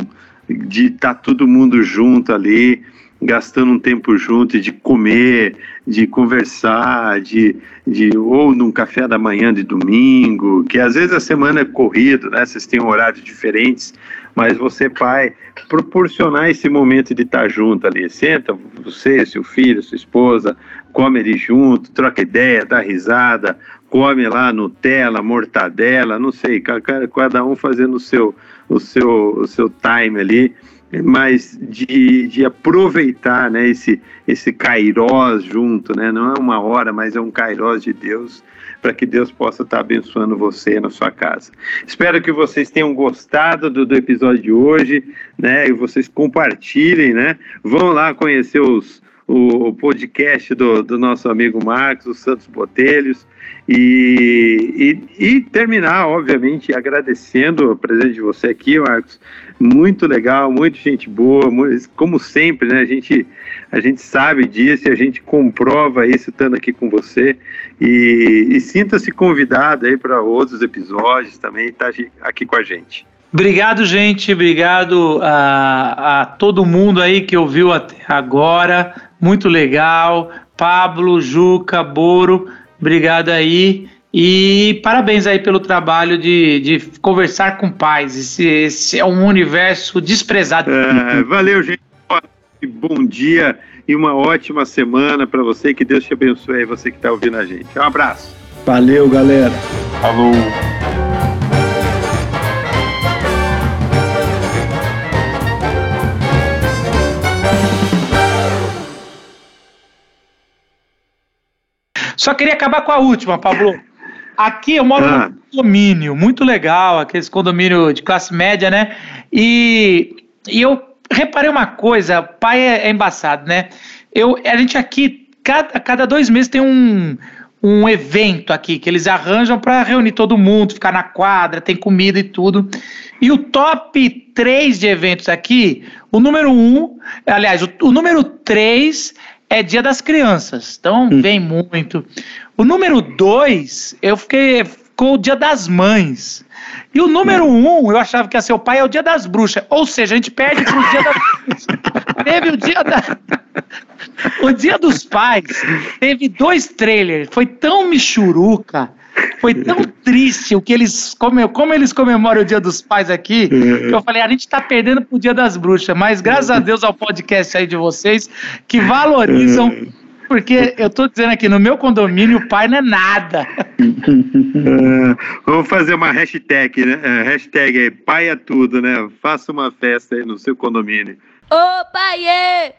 de estar tá todo mundo junto ali gastando um tempo junto de comer, de conversar, de, de ou num café da manhã de domingo, que às vezes a semana é corrido, né? Vocês têm horários diferentes, mas você, pai, proporcionar esse momento de estar junto ali. Senta você, seu filho, sua esposa, come ali junto, troca ideia, dá risada, come lá Nutella, mortadela, não sei, cada um fazendo o seu, o seu, o seu time ali mas de, de aproveitar né, esse, esse kairós junto, né? não é uma hora, mas é um kairós de Deus, para que Deus possa estar abençoando você na sua casa. Espero que vocês tenham gostado do, do episódio de hoje, né? E vocês compartilhem, né? Vão lá conhecer os, o, o podcast do, do nosso amigo Marcos, o Santos Botelhos, e, e, e, terminar, obviamente, agradecendo a presença de você aqui, Marcos. Muito legal, muito gente boa, muito, como sempre, né? A gente, a gente sabe disso e a gente comprova isso estando aqui com você. E, e sinta-se convidado aí para outros episódios também, tá aqui com a gente. Obrigado, gente. Obrigado a, a todo mundo aí que ouviu até agora. Muito legal. Pablo, Juca, Boro. Obrigado aí. E parabéns aí pelo trabalho de, de conversar com pais. Esse, esse é um universo desprezado. É, valeu, gente. Bom dia e uma ótima semana para você. Que Deus te abençoe aí, você que está ouvindo a gente. Um abraço. Valeu, galera. Falou. Só queria acabar com a última, Pablo. Aqui eu moro ah. num condomínio muito legal, aqueles condomínio de classe média, né? E, e eu reparei uma coisa, pai é, é embaçado, né? Eu, a gente aqui, cada, cada dois meses tem um, um evento aqui que eles arranjam para reunir todo mundo, ficar na quadra, tem comida e tudo. E o top 3 de eventos aqui, o número 1, aliás, o, o número 3 é Dia das Crianças. Então hum. vem muito. O número 2, eu fiquei ficou o Dia das Mães. E o número um, eu achava que ia ser o pai, é o Dia das Bruxas. Ou seja, a gente perde pro Dia das Bruxas. Teve o Dia da... O Dia dos Pais teve dois trailers. Foi tão michuruca, foi tão triste o que eles como, como eles comemoram o Dia dos Pais aqui, que eu falei, a gente tá perdendo pro Dia das Bruxas, mas graças a Deus ao podcast aí de vocês que valorizam porque eu tô dizendo aqui, no meu condomínio, o pai não é nada. vamos fazer uma hashtag, né? É, hashtag aí, pai é tudo, né? Faça uma festa aí no seu condomínio. Ô, pai!